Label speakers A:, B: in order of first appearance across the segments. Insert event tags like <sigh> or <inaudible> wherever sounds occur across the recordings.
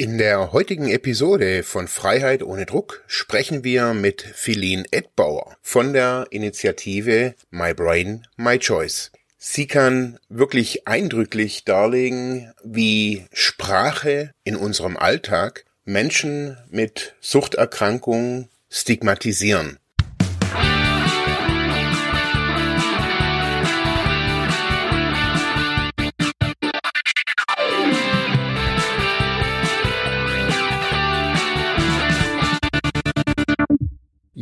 A: In der heutigen Episode von Freiheit ohne Druck sprechen wir mit Philin Edbauer von der Initiative My Brain, My Choice. Sie kann wirklich eindrücklich darlegen, wie Sprache in unserem Alltag Menschen mit Suchterkrankungen stigmatisieren.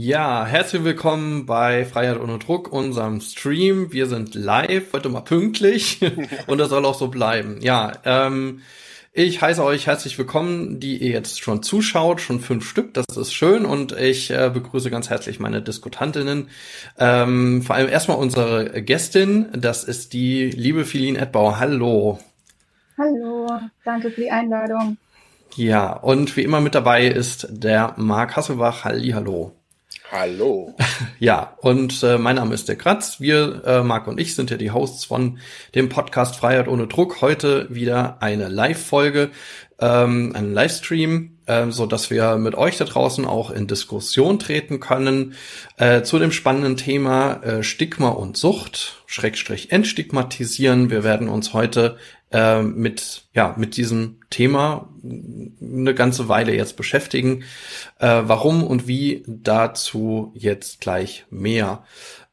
B: Ja, herzlich willkommen bei Freiheit ohne Druck, unserem Stream. Wir sind live, heute mal pünktlich <laughs> und das soll auch so bleiben. Ja, ähm, ich heiße euch herzlich willkommen, die ihr jetzt schon zuschaut, schon fünf Stück, das ist schön und ich äh, begrüße ganz herzlich meine Diskutantinnen. Ähm, vor allem erstmal unsere Gästin, das ist die liebe Philin Edbauer. Hallo.
C: Hallo, danke für die Einladung.
B: Ja, und wie immer mit dabei ist der Marc Hasselbach. Halli, hallo.
A: Hallo. <laughs>
B: Ja, und äh, mein Name ist der Kratz. Wir, äh, Marc und ich, sind ja die Hosts von dem Podcast Freiheit ohne Druck. Heute wieder eine Live-Folge, ähm, einen Livestream, äh, so dass wir mit euch da draußen auch in Diskussion treten können äh, zu dem spannenden Thema äh, Stigma und Sucht, Schrägstrich entstigmatisieren. Wir werden uns heute äh, mit ja mit diesem Thema eine ganze Weile jetzt beschäftigen. Äh, warum und wie dazu jetzt gleich mehr.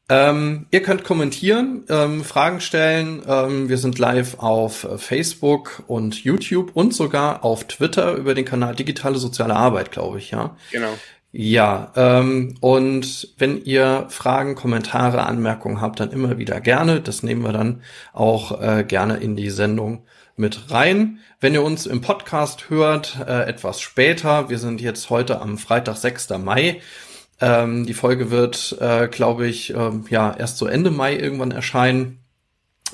B: Ähm, ihr könnt kommentieren, ähm, Fragen stellen. Ähm, wir sind live auf Facebook und YouTube und sogar auf Twitter über den Kanal Digitale Soziale Arbeit, glaube ich, ja.
A: Genau.
B: Ja, ähm, und wenn ihr Fragen, Kommentare, Anmerkungen habt, dann immer wieder gerne. Das nehmen wir dann auch äh, gerne in die Sendung mit rein. Wenn ihr uns im Podcast hört, äh, etwas später, wir sind jetzt heute am Freitag, 6. Mai. Ähm, die Folge wird, äh, glaube ich, äh, ja erst so Ende Mai irgendwann erscheinen.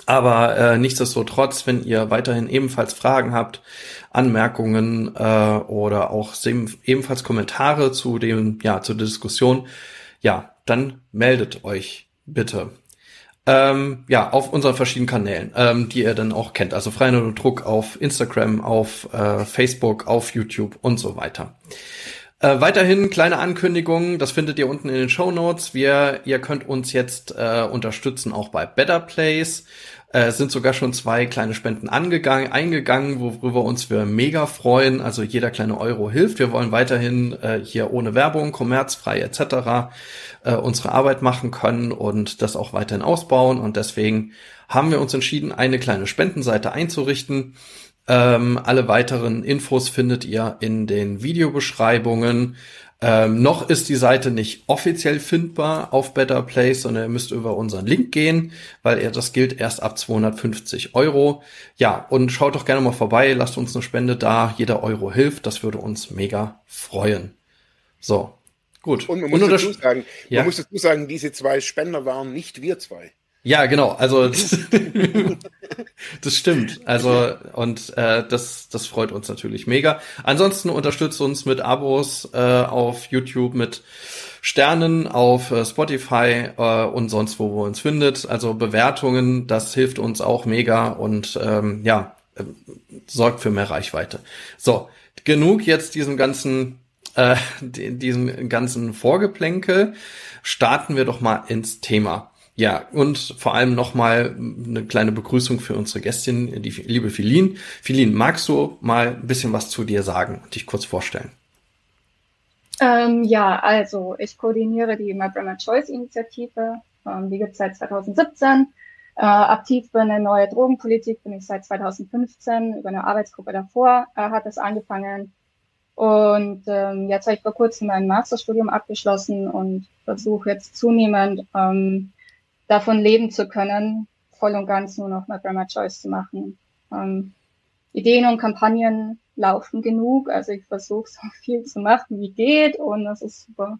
B: Aber äh, nichtsdestotrotz, wenn ihr weiterhin ebenfalls Fragen habt, Anmerkungen äh, oder auch ebenfalls Kommentare zu dem, ja, zur Diskussion, ja, dann meldet euch bitte. Ähm, ja, auf unseren verschiedenen Kanälen, ähm, die ihr dann auch kennt. Also Freien und Druck auf Instagram, auf äh, Facebook, auf YouTube und so weiter. Äh, weiterhin kleine Ankündigungen, das findet ihr unten in den Show Notes. Wir, ihr könnt uns jetzt äh, unterstützen auch bei Better Place. Äh, es sind sogar schon zwei kleine Spenden angegangen, eingegangen, worüber uns wir mega freuen. Also jeder kleine Euro hilft. Wir wollen weiterhin äh, hier ohne Werbung, kommerzfrei etc. Äh, unsere Arbeit machen können und das auch weiterhin ausbauen. Und deswegen haben wir uns entschieden, eine kleine Spendenseite einzurichten. Ähm, alle weiteren Infos findet ihr in den Videobeschreibungen. Ähm, noch ist die Seite nicht offiziell findbar auf Better Place, sondern ihr müsst über unseren Link gehen, weil er das gilt erst ab 250 Euro. Ja, und schaut doch gerne mal vorbei, lasst uns eine Spende da. Jeder Euro hilft, das würde uns mega freuen. So, gut.
A: Und man muss, und dazu, sagen, ja. man muss dazu sagen, diese zwei Spender waren nicht wir zwei.
B: Ja, genau. Also <laughs> das, stimmt. Also und äh, das das freut uns natürlich mega. Ansonsten unterstützt uns mit Abos äh, auf YouTube, mit Sternen auf äh, Spotify äh, und sonst wo wo uns findet. Also Bewertungen, das hilft uns auch mega und ähm, ja äh, sorgt für mehr Reichweite. So genug jetzt diesem ganzen äh, <laughs> diesem ganzen Vorgeplänkel. Starten wir doch mal ins Thema. Ja, und vor allem nochmal eine kleine Begrüßung für unsere Gästin, die liebe Philin. Philin, magst du mal ein bisschen was zu dir sagen und dich kurz vorstellen?
C: Ähm, ja, also ich koordiniere die My Brahma Choice Initiative. Ähm, die gibt es seit 2017. Äh, aktiv für eine neue Drogenpolitik bin ich seit 2015. Über eine Arbeitsgruppe davor äh, hat es angefangen. Und ähm, jetzt habe ich vor kurzem mein Masterstudium abgeschlossen und versuche jetzt zunehmend ähm, davon leben zu können, voll und ganz nur noch mal Grammar Choice zu machen. Ähm, Ideen und Kampagnen laufen genug, also ich versuche so <laughs> viel zu machen, wie geht und das ist super.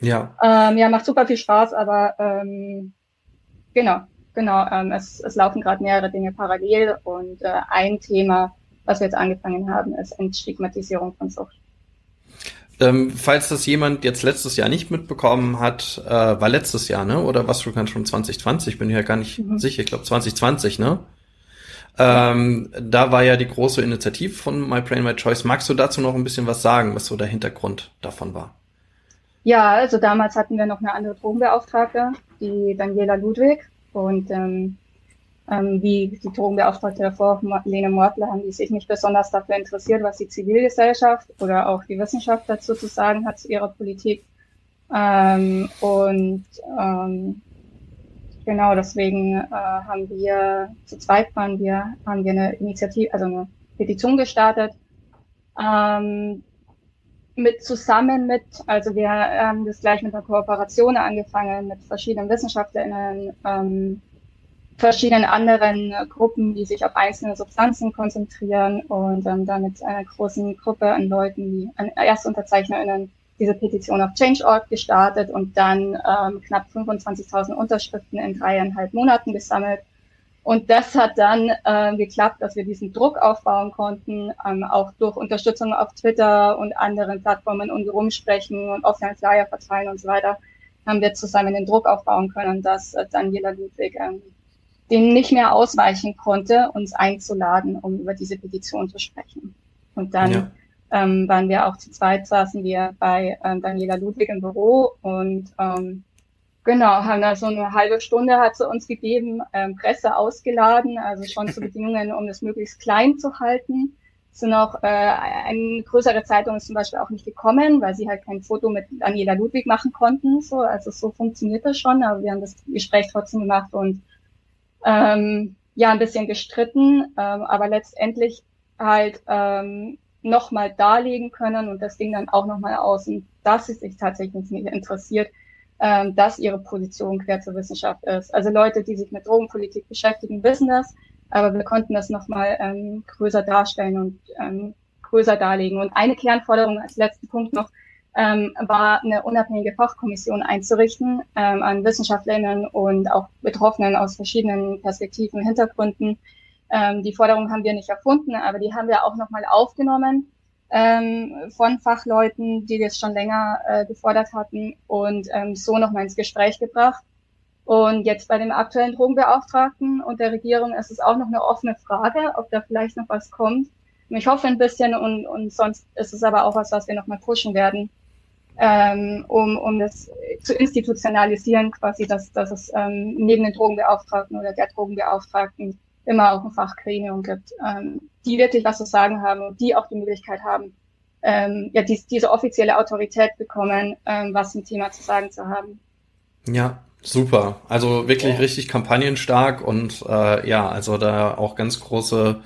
C: Ja. Ähm, ja, macht super viel Spaß, aber ähm, genau, genau, ähm, es, es laufen gerade mehrere Dinge parallel und äh, ein Thema, was wir jetzt angefangen haben, ist Entstigmatisierung von Sucht.
B: Ähm, falls das jemand jetzt letztes Jahr nicht mitbekommen hat, äh, war letztes Jahr, ne? Oder was schon schon 2020? Bin ich ja gar nicht mhm. sicher. Ich glaube 2020, ne? Ähm, da war ja die große Initiative von My Brain, My Choice. Magst du dazu noch ein bisschen was sagen, was so der Hintergrund davon war?
C: Ja, also damals hatten wir noch eine andere Drogenbeauftragte, die Daniela Ludwig. Und ähm, ähm, wie die Drogenbeauftragte davor, Lene Mortler, haben die sich nicht besonders dafür interessiert, was die Zivilgesellschaft oder auch die Wissenschaft dazu zu sagen hat zu ihrer Politik. Ähm, und ähm, genau deswegen äh, haben wir zu zweit waren wir, haben wir eine Initiative, also eine Petition gestartet. Ähm, mit zusammen mit, also wir haben das gleich mit einer Kooperation angefangen mit verschiedenen WissenschaftlerInnen, ähm, verschiedenen anderen Gruppen, die sich auf einzelne Substanzen konzentrieren und ähm, dann mit einer großen Gruppe an Leuten, die an ErstunterzeichnerInnen diese Petition auf Change.org gestartet und dann ähm, knapp 25.000 Unterschriften in dreieinhalb Monaten gesammelt. Und das hat dann äh, geklappt, dass wir diesen Druck aufbauen konnten, ähm, auch durch Unterstützung auf Twitter und anderen Plattformen und rumsprechen und offline Flyer verteilen und so weiter, haben wir zusammen den Druck aufbauen können, dass äh, Daniela Ludwig ähm, dem nicht mehr ausweichen konnte, uns einzuladen, um über diese Petition zu sprechen. Und dann ja. ähm, waren wir auch zu zweit, saßen wir bei ähm, Daniela Ludwig im Büro und ähm, genau, haben da so eine halbe Stunde hat sie uns gegeben, ähm, Presse ausgeladen, also schon zu <laughs> Bedingungen, um das möglichst klein zu halten. Es sind auch äh, eine größere Zeitung ist zum Beispiel auch nicht gekommen, weil sie halt kein Foto mit Daniela Ludwig machen konnten. So, also so funktioniert das schon, aber wir haben das Gespräch trotzdem gemacht und ähm, ja ein bisschen gestritten, ähm, aber letztendlich halt ähm, nochmal darlegen können und das Ding dann auch nochmal außen, dass es sich tatsächlich nicht interessiert, ähm, dass ihre Position quer zur Wissenschaft ist. Also Leute, die sich mit Drogenpolitik beschäftigen, wissen das, aber wir konnten das nochmal ähm, größer darstellen und ähm, größer darlegen. Und eine Kernforderung als letzten Punkt noch, ähm, war eine unabhängige Fachkommission einzurichten ähm, an Wissenschaftlerinnen und auch Betroffenen aus verschiedenen Perspektiven, Hintergründen. Ähm, die Forderung haben wir nicht erfunden, aber die haben wir auch nochmal aufgenommen ähm, von Fachleuten, die das schon länger äh, gefordert hatten und ähm, so nochmal ins Gespräch gebracht. Und jetzt bei dem aktuellen Drogenbeauftragten und der Regierung ist es auch noch eine offene Frage, ob da vielleicht noch was kommt. Ich hoffe ein bisschen und, und sonst ist es aber auch was, was wir nochmal pushen werden, ähm, um, um das zu institutionalisieren, quasi, dass, dass es ähm, neben den Drogenbeauftragten oder der Drogenbeauftragten immer auch ein Fachgremium gibt, ähm, die wirklich was zu sagen haben und die auch die Möglichkeit haben, ähm, ja, dies, diese offizielle Autorität bekommen, ähm, was zum Thema zu sagen zu haben.
B: Ja, super. Also wirklich ja. richtig kampagnenstark und äh, ja, also da auch ganz große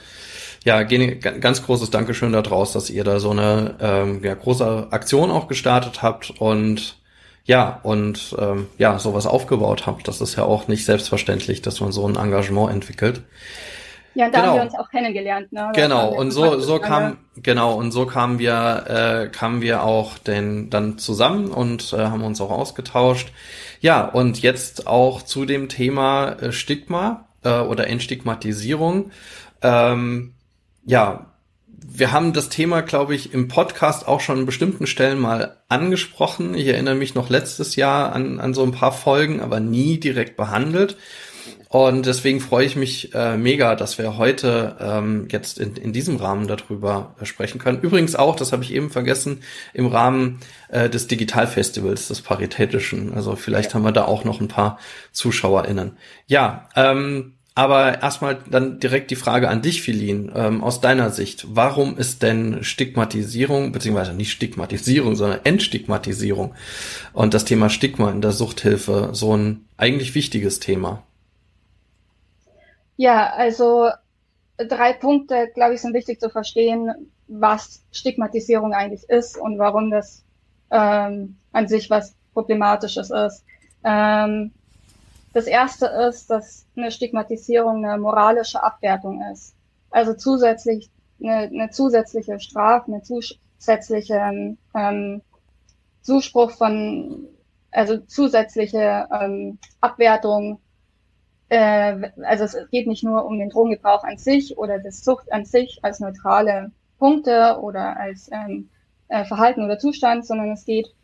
B: ja, ganz großes Dankeschön da draus, dass ihr da so eine ähm, ja, große Aktion auch gestartet habt und ja, und ähm, ja, sowas aufgebaut habt. Das ist ja auch nicht selbstverständlich, dass man so ein Engagement entwickelt.
C: Ja, da genau. haben wir uns auch kennengelernt. Ne?
B: Genau, und so, so kam, genau, und so kamen wir, äh, kamen wir auch denn dann zusammen und äh, haben uns auch ausgetauscht. Ja, und jetzt auch zu dem Thema äh, Stigma äh, oder Entstigmatisierung. Ähm, ja, wir haben das Thema, glaube ich, im Podcast auch schon an bestimmten Stellen mal angesprochen. Ich erinnere mich noch letztes Jahr an, an so ein paar Folgen, aber nie direkt behandelt. Und deswegen freue ich mich äh, mega, dass wir heute ähm, jetzt in, in diesem Rahmen darüber äh, sprechen können. Übrigens auch, das habe ich eben vergessen, im Rahmen äh, des Digitalfestivals, des Paritätischen. Also vielleicht ja. haben wir da auch noch ein paar ZuschauerInnen. Ja, ähm, aber erstmal dann direkt die Frage an dich, Philin, ähm, aus deiner Sicht. Warum ist denn Stigmatisierung, beziehungsweise nicht Stigmatisierung, sondern Entstigmatisierung und das Thema Stigma in der Suchthilfe so ein eigentlich wichtiges Thema?
C: Ja, also drei Punkte, glaube ich, sind wichtig zu verstehen, was Stigmatisierung eigentlich ist und warum das ähm, an sich was Problematisches ist. Ähm, das erste ist, dass eine Stigmatisierung eine moralische Abwertung ist. Also zusätzlich eine, eine zusätzliche Strafe, eine zusätzliche ähm, Zuspruch von, also zusätzliche ähm, Abwertung. Äh, also es geht nicht nur um den Drogengebrauch an sich oder das Sucht an sich als neutrale Punkte oder als ähm, äh, Verhalten oder Zustand, sondern es geht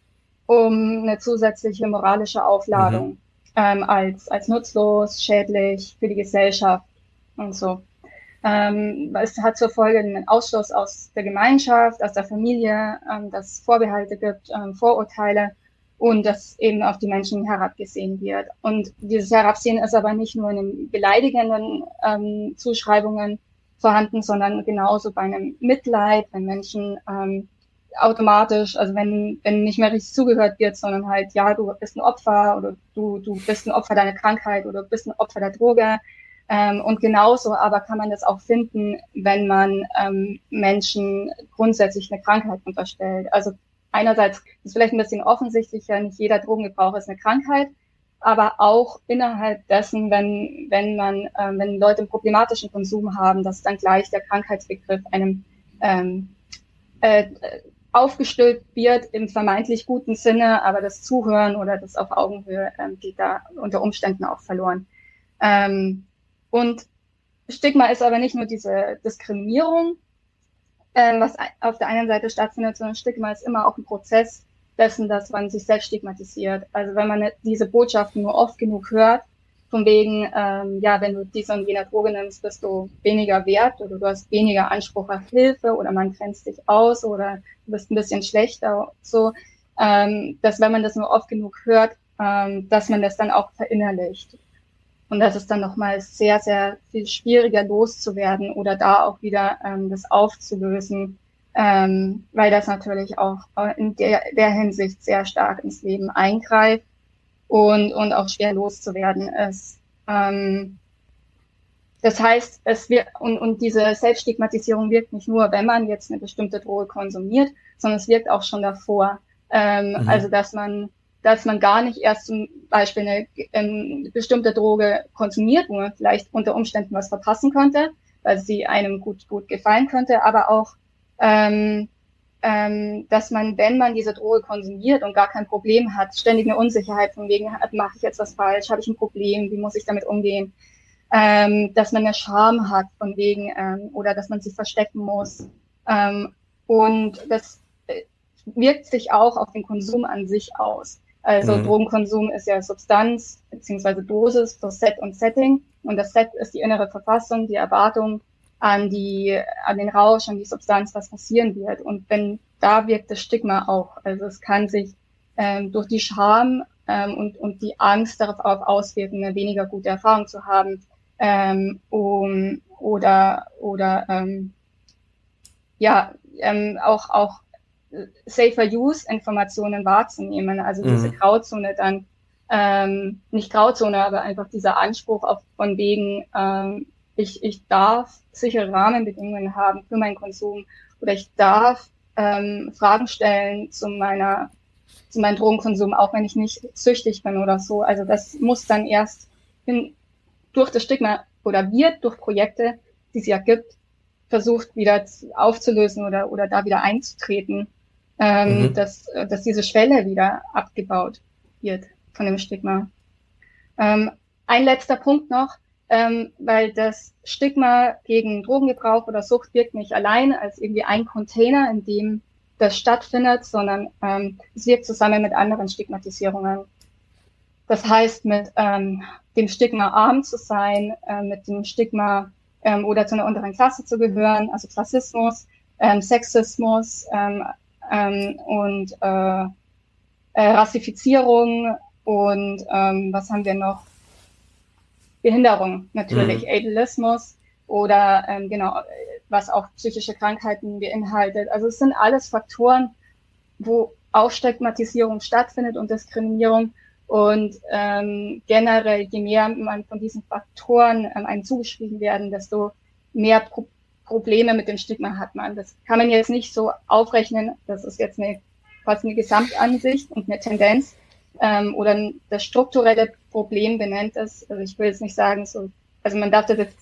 C: um eine zusätzliche moralische Aufladung. Mhm ähm, als, als nutzlos, schädlich für die Gesellschaft und so. Ähm, es hat zur Folge einen Ausschluss aus der Gemeinschaft, aus der Familie, ähm, dass Vorbehalte gibt, ähm, Vorurteile und dass eben auf die Menschen herabgesehen wird. Und dieses Herabsehen ist aber nicht nur in den beleidigenden ähm, Zuschreibungen vorhanden, sondern genauso bei einem Mitleid, wenn Menschen ähm, automatisch, also wenn, wenn nicht mehr richtig zugehört wird, sondern halt, ja, du bist ein Opfer oder du, du bist ein Opfer deiner Krankheit oder du bist ein Opfer der Droge. Ähm, und genauso aber kann man das auch finden, wenn man ähm, Menschen grundsätzlich eine Krankheit unterstellt. Also einerseits ist vielleicht ein bisschen offensichtlicher, nicht jeder Drogengebrauch ist eine Krankheit, aber auch innerhalb dessen, wenn, wenn man, ähm, wenn Leute einen problematischen Konsum haben, dass dann gleich der Krankheitsbegriff einem ähm, äh, aufgestülpt wird im vermeintlich guten Sinne, aber das Zuhören oder das auf Augenhöhe ähm, geht da unter Umständen auch verloren. Ähm, und Stigma ist aber nicht nur diese Diskriminierung, ähm, was auf der einen Seite stattfindet, sondern Stigma ist immer auch ein Prozess dessen, dass man sich selbst stigmatisiert. Also wenn man diese Botschaften nur oft genug hört, von wegen, ähm, ja, wenn du diese und jene Droge nimmst, bist du weniger wert oder du hast weniger Anspruch auf Hilfe oder man grenzt dich aus oder du bist ein bisschen schlechter, so, ähm, dass wenn man das nur oft genug hört, ähm, dass man das dann auch verinnerlicht. Und das ist dann nochmal sehr, sehr viel schwieriger loszuwerden oder da auch wieder ähm, das aufzulösen, ähm, weil das natürlich auch in der, der Hinsicht sehr stark ins Leben eingreift und, und auch schwer loszuwerden ist. Ähm, das heißt, es wird, und, und diese Selbststigmatisierung wirkt nicht nur, wenn man jetzt eine bestimmte Droge konsumiert, sondern es wirkt auch schon davor. Ähm, mhm. Also, dass man dass man gar nicht erst zum Beispiel eine, eine bestimmte Droge konsumiert, wo man vielleicht unter Umständen was verpassen könnte, weil sie einem gut, gut gefallen könnte, aber auch, ähm, ähm, dass man, wenn man diese Droge konsumiert und gar kein Problem hat, ständig eine Unsicherheit von wegen, mache ich jetzt was falsch, habe ich ein Problem, wie muss ich damit umgehen, ähm, dass man eine Scham hat von wegen ähm, oder dass man sich verstecken muss. Ähm, und das äh, wirkt sich auch auf den Konsum an sich aus. Also mhm. Drogenkonsum ist ja Substanz beziehungsweise Dosis für Set und Setting. Und das Set ist die innere Verfassung, die Erwartung an die, an den Rausch, an die Substanz, was passieren wird. Und wenn da wirkt das Stigma auch. Also es kann sich ähm, durch die Scham ähm, und, und die Angst darauf auswirken, eine weniger gute Erfahrung zu haben, ähm, um, oder, oder ähm, ja, ähm, auch, auch Safer Use Informationen wahrzunehmen, also diese mhm. Grauzone dann ähm, nicht Grauzone, aber einfach dieser Anspruch auf von wegen ähm, ich, ich darf sichere Rahmenbedingungen haben für meinen Konsum oder ich darf ähm, Fragen stellen zu meiner zu meinem Drogenkonsum, auch wenn ich nicht süchtig bin oder so. Also das muss dann erst in, durch das Stigma oder wird durch Projekte, die es ja gibt, versucht wieder aufzulösen oder, oder da wieder einzutreten ähm, mhm. dass, dass diese Schwelle wieder abgebaut wird von dem Stigma. Ähm, ein letzter Punkt noch, ähm, weil das Stigma gegen Drogengebrauch oder Sucht wirkt nicht allein als irgendwie ein Container, in dem das stattfindet, sondern ähm, es wirkt zusammen mit anderen Stigmatisierungen. Das heißt, mit ähm, dem Stigma arm zu sein, äh, mit dem Stigma ähm, oder zu einer unteren Klasse zu gehören, also Klassismus, ähm, Sexismus, ähm, ähm, und äh, äh, Rassifizierung und ähm, was haben wir noch? Behinderung natürlich, mhm. Ableismus oder ähm, genau, was auch psychische Krankheiten beinhaltet. Also es sind alles Faktoren, wo auch Stigmatisierung stattfindet und Diskriminierung. Und ähm, generell, je mehr man von diesen Faktoren ähm, einem zugeschrieben werden, desto mehr Pro Probleme mit dem Stigma hat man. Das kann man jetzt nicht so aufrechnen. Das ist jetzt eine, quasi eine Gesamtansicht und eine Tendenz. Ähm, oder das strukturelle Problem benennt es. Also ich will jetzt nicht sagen, so, also man darf das jetzt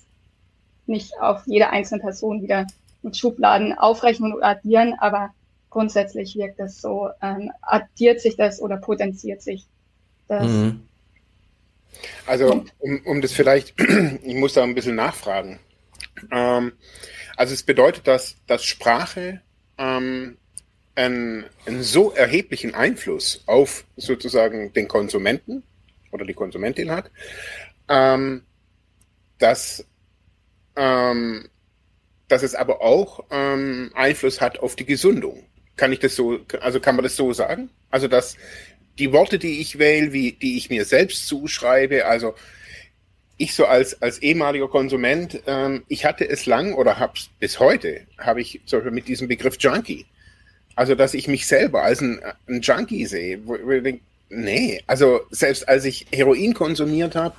C: nicht auf jede einzelne Person wieder mit Schubladen aufrechnen oder addieren, aber grundsätzlich wirkt das so, ähm, addiert sich das oder potenziert sich das. Mhm.
A: Also, um, um das vielleicht, <clears throat> ich muss da ein bisschen nachfragen. Ähm, also es bedeutet, dass, dass Sprache ähm, einen, einen so erheblichen Einfluss auf sozusagen den Konsumenten oder die Konsumentin hat, ähm, dass ähm, dass es aber auch ähm, Einfluss hat auf die Gesundung. Kann ich das so, also kann man das so sagen? Also dass die Worte, die ich wähle, wie die ich mir selbst zuschreibe, also ich so als als ehemaliger Konsument, ähm, ich hatte es lang oder hab's bis heute, habe ich zum Beispiel mit diesem Begriff Junkie. Also dass ich mich selber als ein, ein Junkie sehe, wo, wo ich denke, nee, also selbst als ich Heroin konsumiert habe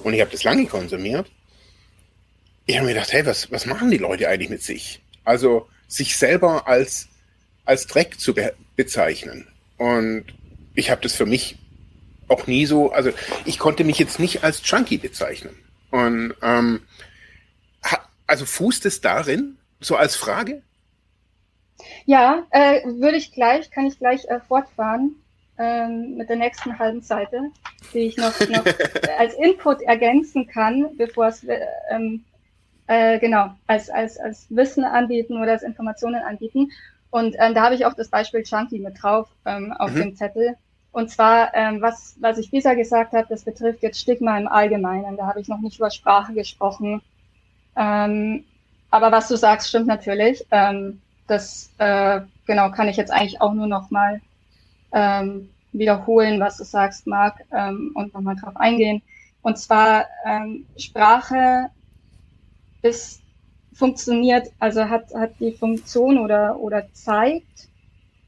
A: und ich habe das lange konsumiert, ich habe mir gedacht, hey, was, was machen die Leute eigentlich mit sich? Also sich selber als, als Dreck zu be bezeichnen. Und ich habe das für mich auch nie so, also ich konnte mich jetzt nicht als Junkie bezeichnen. Und ähm, also fußt es darin, so als Frage?
C: Ja, äh, würde ich gleich, kann ich gleich äh, fortfahren ähm, mit der nächsten halben Seite, die ich noch, noch <laughs> als Input ergänzen kann, bevor es äh, ähm, äh, genau, als, als, als Wissen anbieten oder als Informationen anbieten. Und ähm, da habe ich auch das Beispiel Chunky mit drauf ähm, auf mhm. dem Zettel. Und zwar, ähm, was, was ich bisher gesagt habe, das betrifft jetzt Stigma im Allgemeinen. Da habe ich noch nicht über Sprache gesprochen. Ähm, aber was du sagst, stimmt natürlich. Ähm, das äh, genau kann ich jetzt eigentlich auch nur noch mal ähm, wiederholen, was du sagst, Marc, ähm, und nochmal drauf eingehen. Und zwar ähm, Sprache ist funktioniert, also hat, hat die Funktion oder, oder zeigt,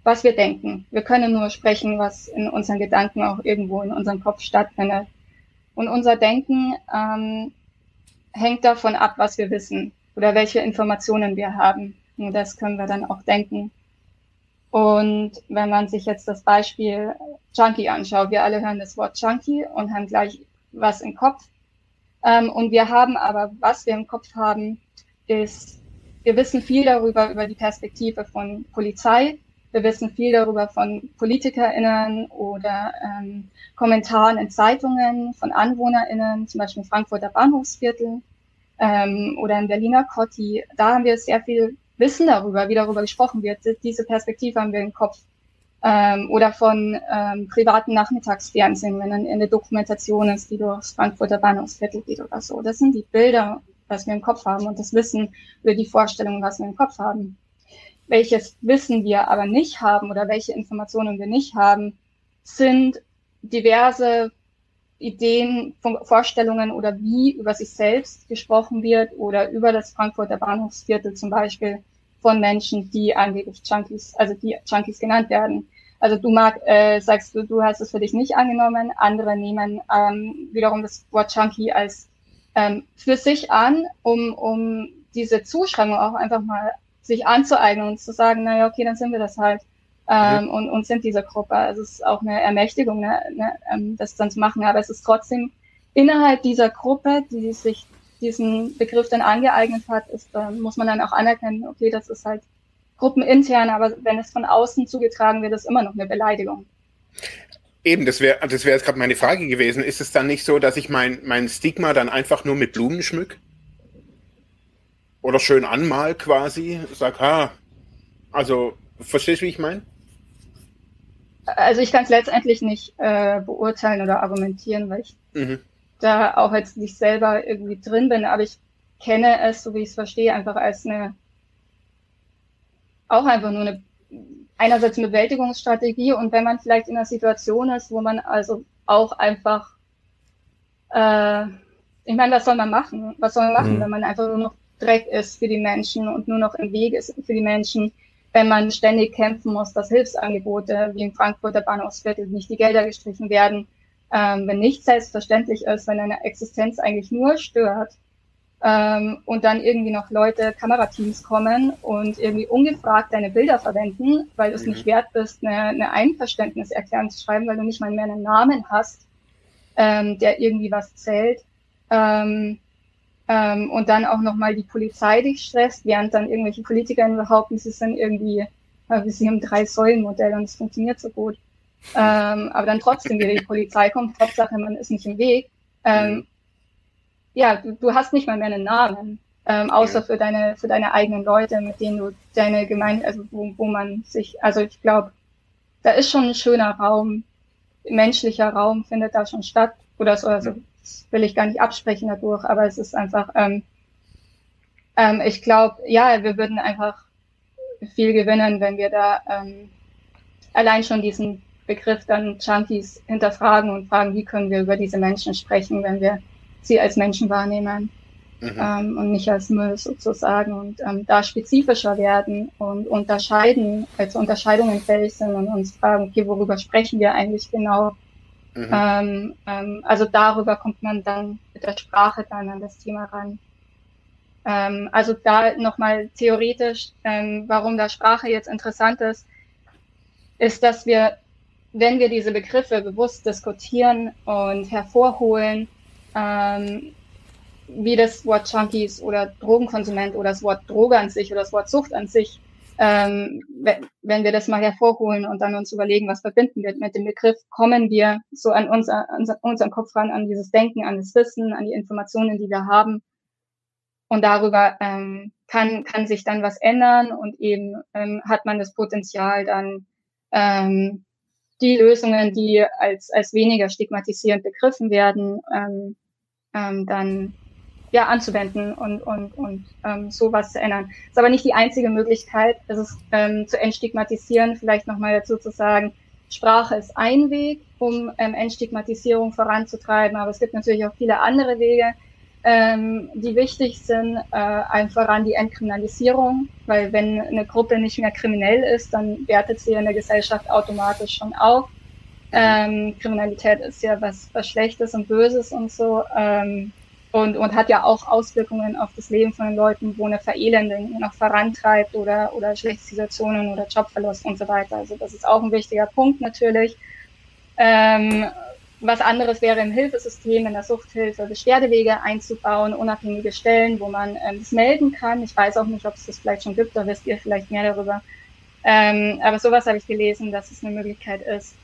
C: was wir denken. Wir können nur sprechen, was in unseren Gedanken auch irgendwo in unserem Kopf stattfindet. Und unser Denken ähm, hängt davon ab, was wir wissen oder welche Informationen wir haben. Und das können wir dann auch denken. Und wenn man sich jetzt das Beispiel Junkie anschaut, wir alle hören das Wort Junkie und haben gleich was im Kopf. Ähm, und wir haben aber, was wir im Kopf haben, ist, wir wissen viel darüber, über die Perspektive von Polizei. Wir wissen viel darüber von PolitikerInnen oder ähm, Kommentaren in Zeitungen von AnwohnerInnen, zum Beispiel im Frankfurter Bahnhofsviertel ähm, oder in Berliner Kotti. Da haben wir sehr viel Wissen darüber, wie darüber gesprochen wird. Diese Perspektive haben wir im Kopf ähm, oder von ähm, privaten Nachmittagsfernsehen, wenn dann in der Dokumentation ist, die durchs Frankfurter Bahnhofsviertel geht oder so. Das sind die Bilder, was wir im Kopf haben und das Wissen über die Vorstellungen, was wir im Kopf haben. Welches Wissen wir aber nicht haben oder welche Informationen wir nicht haben, sind diverse Ideen, Vorstellungen oder wie über sich selbst gesprochen wird oder über das Frankfurter Bahnhofsviertel zum Beispiel von Menschen, die angeblich Junkies, also die Junkies genannt werden. Also du mag, äh, sagst du, du hast es für dich nicht angenommen, andere nehmen ähm, wiederum das Wort Junkie als ähm, für sich an, um, um diese Zuschreibung auch einfach mal sich anzueignen und zu sagen, naja, okay, dann sind wir das halt ähm, und, und sind diese Gruppe. Also es ist auch eine Ermächtigung, ne, ne, ähm, das dann zu machen, aber es ist trotzdem innerhalb dieser Gruppe, die sich diesen Begriff dann angeeignet hat, ist, äh, muss man dann auch anerkennen, okay, das ist halt gruppenintern, aber wenn es von außen zugetragen wird, ist immer noch eine Beleidigung.
A: Eben, das wäre das wäre jetzt gerade meine Frage gewesen. Ist es dann nicht so, dass ich mein, mein Stigma dann einfach nur mit Blumen schmück? Oder schön anmal quasi? Sag, ha, also, verstehst du, wie ich meine?
C: Also ich kann es letztendlich nicht äh, beurteilen oder argumentieren, weil ich mhm da auch jetzt nicht selber irgendwie drin bin, aber ich kenne es, so wie ich es verstehe, einfach als eine, auch einfach nur eine, einerseits eine Bewältigungsstrategie und wenn man vielleicht in einer Situation ist, wo man also auch einfach, äh, ich meine, was soll man machen? Was soll man machen, mhm. wenn man einfach nur noch Dreck ist für die Menschen und nur noch im Weg ist für die Menschen, wenn man ständig kämpfen muss, dass Hilfsangebote wie im Frankfurter Bahnhofsviertel nicht die Gelder gestrichen werden, ähm, wenn nicht selbstverständlich ist, wenn eine Existenz eigentlich nur stört ähm, und dann irgendwie noch Leute, Kamerateams kommen und irgendwie ungefragt deine Bilder verwenden, weil du es mhm. nicht wert bist, eine, eine Einverständniserklärung zu schreiben, weil du nicht mal mehr einen Namen hast, ähm, der irgendwie was zählt. Ähm, ähm, und dann auch nochmal die Polizei dich stresst, während dann irgendwelche Politiker behaupten, sie sind irgendwie, äh, sie haben drei Säulen-Modell und es funktioniert so gut. Ähm, aber dann trotzdem wieder die Polizei kommt, Hauptsache man ist nicht im Weg. Ähm, ja, du, du hast nicht mal mehr einen Namen, ähm, außer für deine, für deine eigenen Leute, mit denen du deine Gemeinde, also wo, wo man sich, also ich glaube, da ist schon ein schöner Raum, menschlicher Raum findet da schon statt oder so, also will ich gar nicht absprechen dadurch, aber es ist einfach, ähm, ähm, ich glaube, ja, wir würden einfach viel gewinnen, wenn wir da ähm, allein schon diesen Begriff dann Junkies hinterfragen und fragen, wie können wir über diese Menschen sprechen, wenn wir sie als Menschen wahrnehmen mhm. ähm, und nicht als Müll sozusagen und ähm, da spezifischer werden und unterscheiden, also Unterscheidungen fähig sind und uns fragen, okay, worüber sprechen wir eigentlich genau? Mhm. Ähm, ähm, also darüber kommt man dann mit der Sprache dann an das Thema ran. Ähm, also da nochmal theoretisch, ähm, warum da Sprache jetzt interessant ist, ist, dass wir, wenn wir diese Begriffe bewusst diskutieren und hervorholen, ähm, wie das Wort Junkies oder Drogenkonsument oder das Wort Droge an sich oder das Wort Sucht an sich, ähm, wenn wir das mal hervorholen und dann uns überlegen, was verbinden wir mit dem Begriff, kommen wir so an, unser, an unseren Kopf ran, an dieses Denken, an das Wissen, an die Informationen, die wir haben. Und darüber ähm, kann, kann sich dann was ändern und eben ähm, hat man das Potenzial dann ähm, die Lösungen, die als, als weniger stigmatisierend begriffen werden, ähm, ähm, dann ja anzuwenden und, und, und ähm, sowas zu ändern. Ist aber nicht die einzige Möglichkeit, es ist ähm, zu entstigmatisieren, vielleicht nochmal dazu zu sagen, Sprache ist ein Weg, um ähm, Entstigmatisierung voranzutreiben, aber es gibt natürlich auch viele andere Wege, ähm, die wichtig sind, äh, einfach an die Entkriminalisierung, weil wenn eine Gruppe nicht mehr kriminell ist, dann wertet sie in der Gesellschaft automatisch schon auf. Ähm, Kriminalität ist ja was, was Schlechtes und Böses und so ähm, und, und hat ja auch Auswirkungen auf das Leben von den Leuten, wo eine Verelendung noch vorantreibt oder, oder schlechte Situationen oder Jobverlust und so weiter. Also das ist auch ein wichtiger Punkt natürlich. Ähm, was anderes wäre im Hilfesystem, in der Suchthilfe, Beschwerdewege einzubauen, unabhängige Stellen, wo man ähm, das melden kann. Ich weiß auch nicht, ob es das vielleicht schon gibt, da wisst ihr vielleicht mehr darüber. Ähm, aber sowas habe ich gelesen, dass es eine Möglichkeit ist.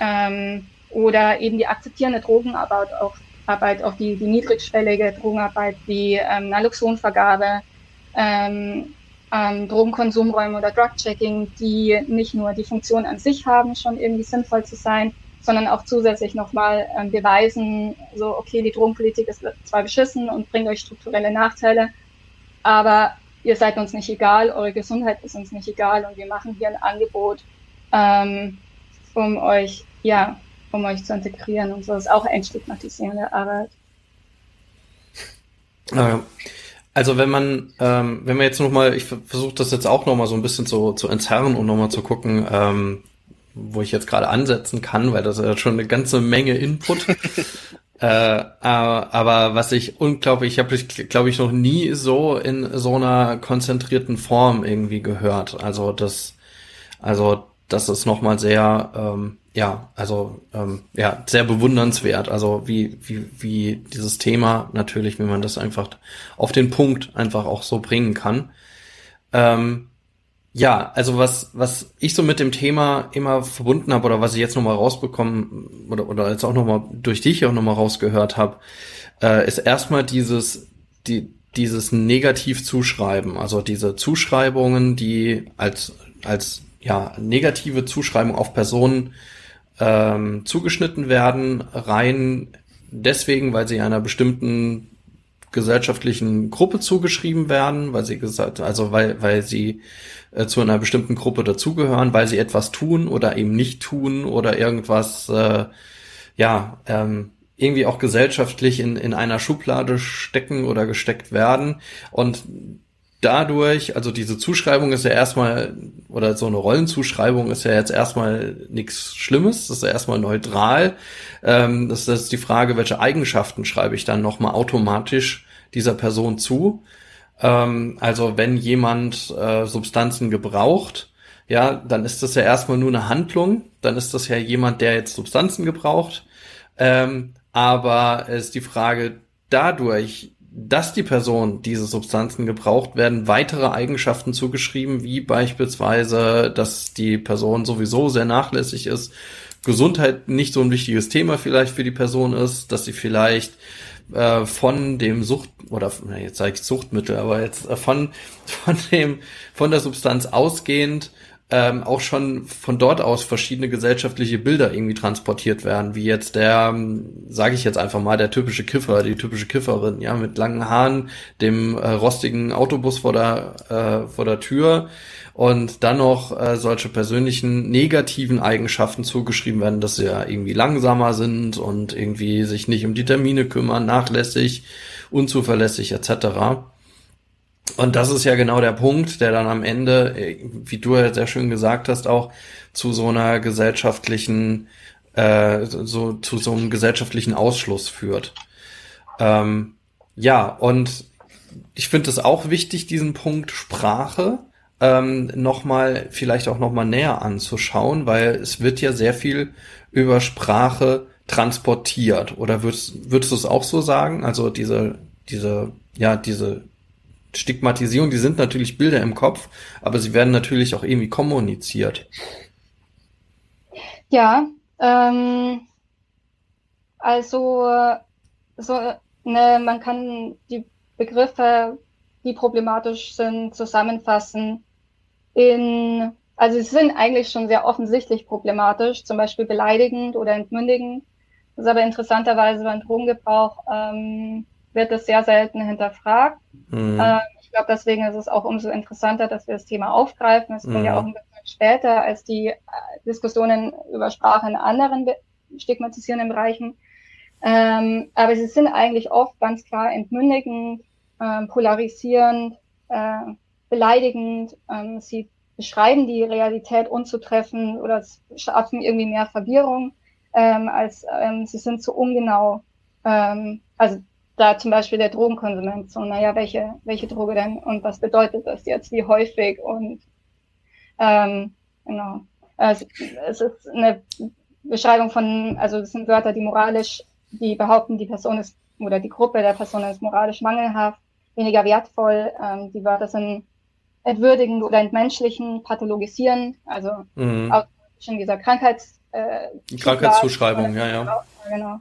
C: Ähm, oder eben die akzeptierende Drogenarbeit, auch, Arbeit, auch die, die niedrigschwellige Drogenarbeit wie ähm, Naloxonvergabe, ähm, ähm, Drogenkonsumräume oder Drug-Checking, die nicht nur die Funktion an sich haben, schon irgendwie sinnvoll zu sein, sondern auch zusätzlich nochmal ähm, beweisen, so, okay, die Drogenpolitik ist zwar beschissen und bringt euch strukturelle Nachteile, aber ihr seid uns nicht egal, eure Gesundheit ist uns nicht egal und wir machen hier ein Angebot, ähm, um euch, ja, um euch zu integrieren und so. Ist auch entstigmatisierende Arbeit.
B: Also wenn man, ähm, wenn man jetzt nochmal, ich versuche das jetzt auch nochmal so ein bisschen zu, zu entzerren und nochmal zu gucken, ähm, wo ich jetzt gerade ansetzen kann, weil das ist ja schon eine ganze Menge Input. <laughs> äh, aber was ich unglaublich, ich habe glaube ich noch nie so in so einer konzentrierten Form irgendwie gehört. Also das, also das ist nochmal sehr, ähm, ja, also ähm, ja, sehr bewundernswert. Also wie, wie, wie dieses Thema natürlich, wie man das einfach auf den Punkt einfach auch so bringen kann. Ähm, ja, also was, was ich so mit dem Thema immer verbunden habe oder was ich jetzt nochmal rausbekommen oder, oder jetzt auch nochmal durch dich auch nochmal rausgehört habe, äh, ist erstmal dieses, die, dieses Negativzuschreiben, also diese Zuschreibungen, die als, als ja, negative Zuschreibung auf Personen ähm, zugeschnitten werden, rein deswegen, weil sie einer bestimmten gesellschaftlichen Gruppe zugeschrieben werden, weil sie gesagt, also weil, weil sie äh, zu einer bestimmten Gruppe dazugehören, weil sie etwas tun oder eben nicht tun oder irgendwas, äh, ja, ähm, irgendwie auch gesellschaftlich in, in einer Schublade stecken oder gesteckt werden. Und dadurch, also diese Zuschreibung ist ja erstmal, oder so eine Rollenzuschreibung ist ja jetzt erstmal nichts Schlimmes, das ist ja erstmal neutral. Ähm, das, ist die Frage, welche Eigenschaften schreibe ich dann nochmal automatisch dieser Person zu. Ähm, also wenn jemand äh, Substanzen gebraucht, ja, dann ist das ja erstmal nur eine Handlung, dann ist das ja jemand, der jetzt Substanzen gebraucht. Ähm, aber es ist die Frage, dadurch, dass die Person diese Substanzen gebraucht, werden weitere Eigenschaften zugeschrieben, wie beispielsweise, dass die Person sowieso sehr nachlässig ist, Gesundheit nicht so ein wichtiges Thema vielleicht für die Person ist, dass sie vielleicht äh, von dem Sucht oder jetzt sage ich Suchtmittel, aber jetzt äh, von <laughs> von dem von der Substanz ausgehend ähm, auch schon von dort aus verschiedene gesellschaftliche Bilder irgendwie transportiert werden, wie jetzt der, ähm, sage ich jetzt einfach mal, der typische Kiffer, die typische Kifferin, ja, mit langen Haaren, dem äh, rostigen Autobus vor der äh, vor der Tür und dann noch äh, solche persönlichen negativen Eigenschaften zugeschrieben werden, dass sie ja irgendwie langsamer sind und irgendwie sich nicht um die Termine kümmern, nachlässig, unzuverlässig etc. Und das ist ja genau der Punkt, der dann am Ende, äh, wie du ja sehr schön gesagt hast, auch zu so einer gesellschaftlichen, äh, so zu so einem gesellschaftlichen Ausschluss führt. Ähm, ja, und ich finde es auch wichtig, diesen Punkt Sprache ähm, nochmal, vielleicht auch nochmal näher anzuschauen, weil es wird ja sehr viel über Sprache transportiert. Oder würdest, würdest du es auch so sagen? Also diese, diese, ja, diese Stigmatisierung, die sind natürlich Bilder im Kopf, aber sie werden natürlich auch irgendwie kommuniziert.
C: Ja, ähm, also so, ne, man kann die Begriffe, die problematisch sind, zusammenfassen in, also sie sind eigentlich schon sehr offensichtlich problematisch, zum Beispiel beleidigend oder entmündigend. Das ist aber interessanterweise beim Drogengebrauch ähm, wird es sehr selten hinterfragt. Mhm. Ähm, ich glaube, deswegen ist es auch umso interessanter, dass wir das Thema aufgreifen. Es mhm. kommt ja auch ein bisschen später als die äh, Diskussionen über Sprache in anderen stigmatisierenden Bereichen. Ähm, aber sie sind eigentlich oft ganz klar entmündigend, ähm, polarisierend, äh, beleidigend. Ähm, sie beschreiben die Realität unzutreffend oder schaffen irgendwie mehr Verwirrung, ähm, als ähm, sie sind zu ungenau. Ähm, also da zum Beispiel der Drogenkonsument, so, naja, welche, welche Droge denn und was bedeutet das jetzt, wie häufig und ähm, genau. Es, es ist eine Beschreibung von, also es sind Wörter, die moralisch, die behaupten, die Person ist oder die Gruppe der Person ist moralisch mangelhaft, weniger wertvoll. Ähm, die Wörter sind entwürdigend oder entmenschlichen, pathologisieren, also mhm. auch schon dieser Krankheits
B: äh, Krankheitszuschreibung, ja, ja.
C: Genau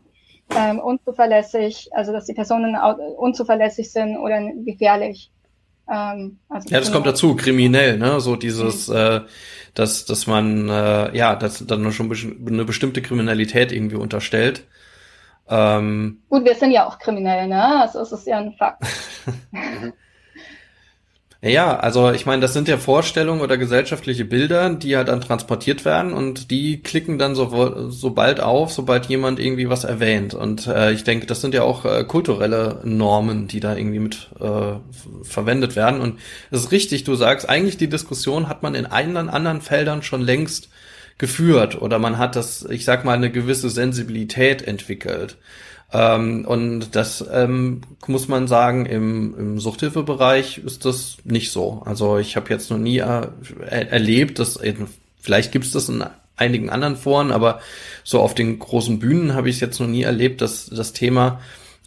C: ähm, unzuverlässig, also dass die Personen unzuverlässig sind oder gefährlich.
B: Ähm, also ja, das kommt dazu, kriminell, ne? So dieses, mhm. äh, dass, dass man äh, ja, dass dann schon eine bestimmte Kriminalität irgendwie unterstellt.
C: Ähm, Gut, wir sind ja auch kriminell, ne? Also es ist ja ein Fakt. <laughs>
B: Ja, also ich meine, das sind ja Vorstellungen oder gesellschaftliche Bilder, die ja dann transportiert werden und die klicken dann so, so bald auf, sobald jemand irgendwie was erwähnt. Und äh, ich denke, das sind ja auch äh, kulturelle Normen, die da irgendwie mit äh, verwendet werden. Und es ist richtig, du sagst, eigentlich die Diskussion hat man in einen anderen Feldern schon längst geführt oder man hat das, ich sag mal, eine gewisse Sensibilität entwickelt. Ähm, und das ähm, muss man sagen, im, im Suchthilfebereich ist das nicht so. Also ich habe jetzt noch nie er, er, erlebt, dass vielleicht gibt es das in einigen anderen Foren, aber so auf den großen Bühnen habe ich es jetzt noch nie erlebt, dass das Thema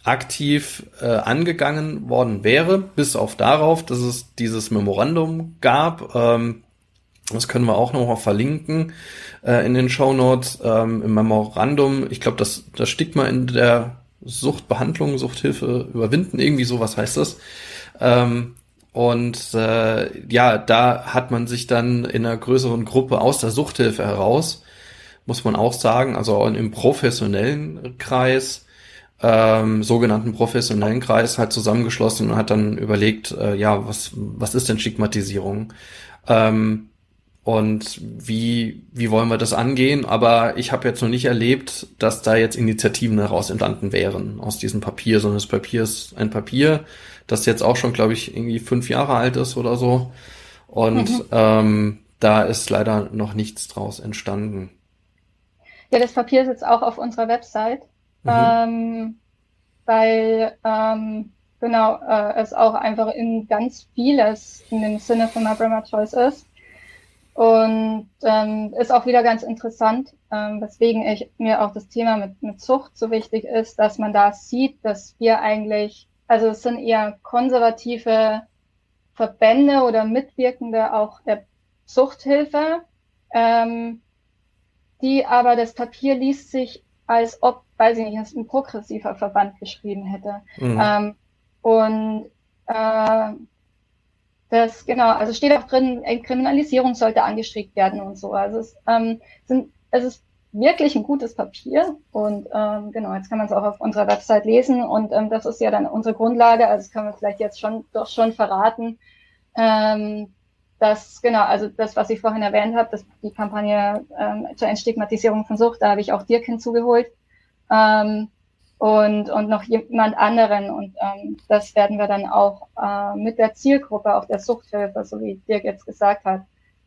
B: aktiv äh, angegangen worden wäre, bis auf darauf, dass es dieses Memorandum gab. Ähm, das können wir auch noch mal verlinken äh, in den Show Notes. Ähm, Im Memorandum, ich glaube, das, das Stigma in der Suchtbehandlung, Suchthilfe überwinden, irgendwie sowas heißt das. Ähm, und äh, ja, da hat man sich dann in einer größeren Gruppe aus der Suchthilfe heraus, muss man auch sagen, also im professionellen Kreis, ähm, sogenannten professionellen Kreis halt zusammengeschlossen und hat dann überlegt, äh, ja, was, was ist denn Stigmatisierung? Ähm, und wie, wie wollen wir das angehen? Aber ich habe jetzt noch nicht erlebt, dass da jetzt Initiativen heraus entstanden wären aus diesem Papier, sondern das Papier ist ein Papier, das jetzt auch schon, glaube ich, irgendwie fünf Jahre alt ist oder so. Und mhm. ähm, da ist leider noch nichts draus entstanden.
C: Ja, das Papier ist jetzt auch auf unserer Website, mhm. ähm, weil ähm, genau äh, es auch einfach in ganz vieles in dem Sinne von My Brahma Choice ist. Und ähm, ist auch wieder ganz interessant, ähm, weswegen ich mir auch das Thema mit, mit Zucht so wichtig ist, dass man da sieht, dass wir eigentlich, also es sind eher konservative Verbände oder Mitwirkende auch der Zuchthilfe, ähm, die aber das Papier liest sich, als ob, weiß ich nicht, es ein progressiver Verband geschrieben hätte. Mhm. Ähm, und äh, das, genau, also steht auch drin, Kriminalisierung sollte angestrebt werden und so. Also es, ähm, sind, es ist wirklich ein gutes Papier und ähm, genau, jetzt kann man es auch auf unserer Website lesen und ähm, das ist ja dann unsere Grundlage, also das können wir vielleicht jetzt schon doch schon verraten, ähm, dass genau, also das, was ich vorhin erwähnt habe, dass die Kampagne ähm, zur Entstigmatisierung von Sucht, da habe ich auch Dirk hinzugeholt ähm, und, und noch jemand anderen und ähm, das werden wir dann auch äh, mit der Zielgruppe, auch der Suchthilfe, so wie Dirk jetzt gesagt hat,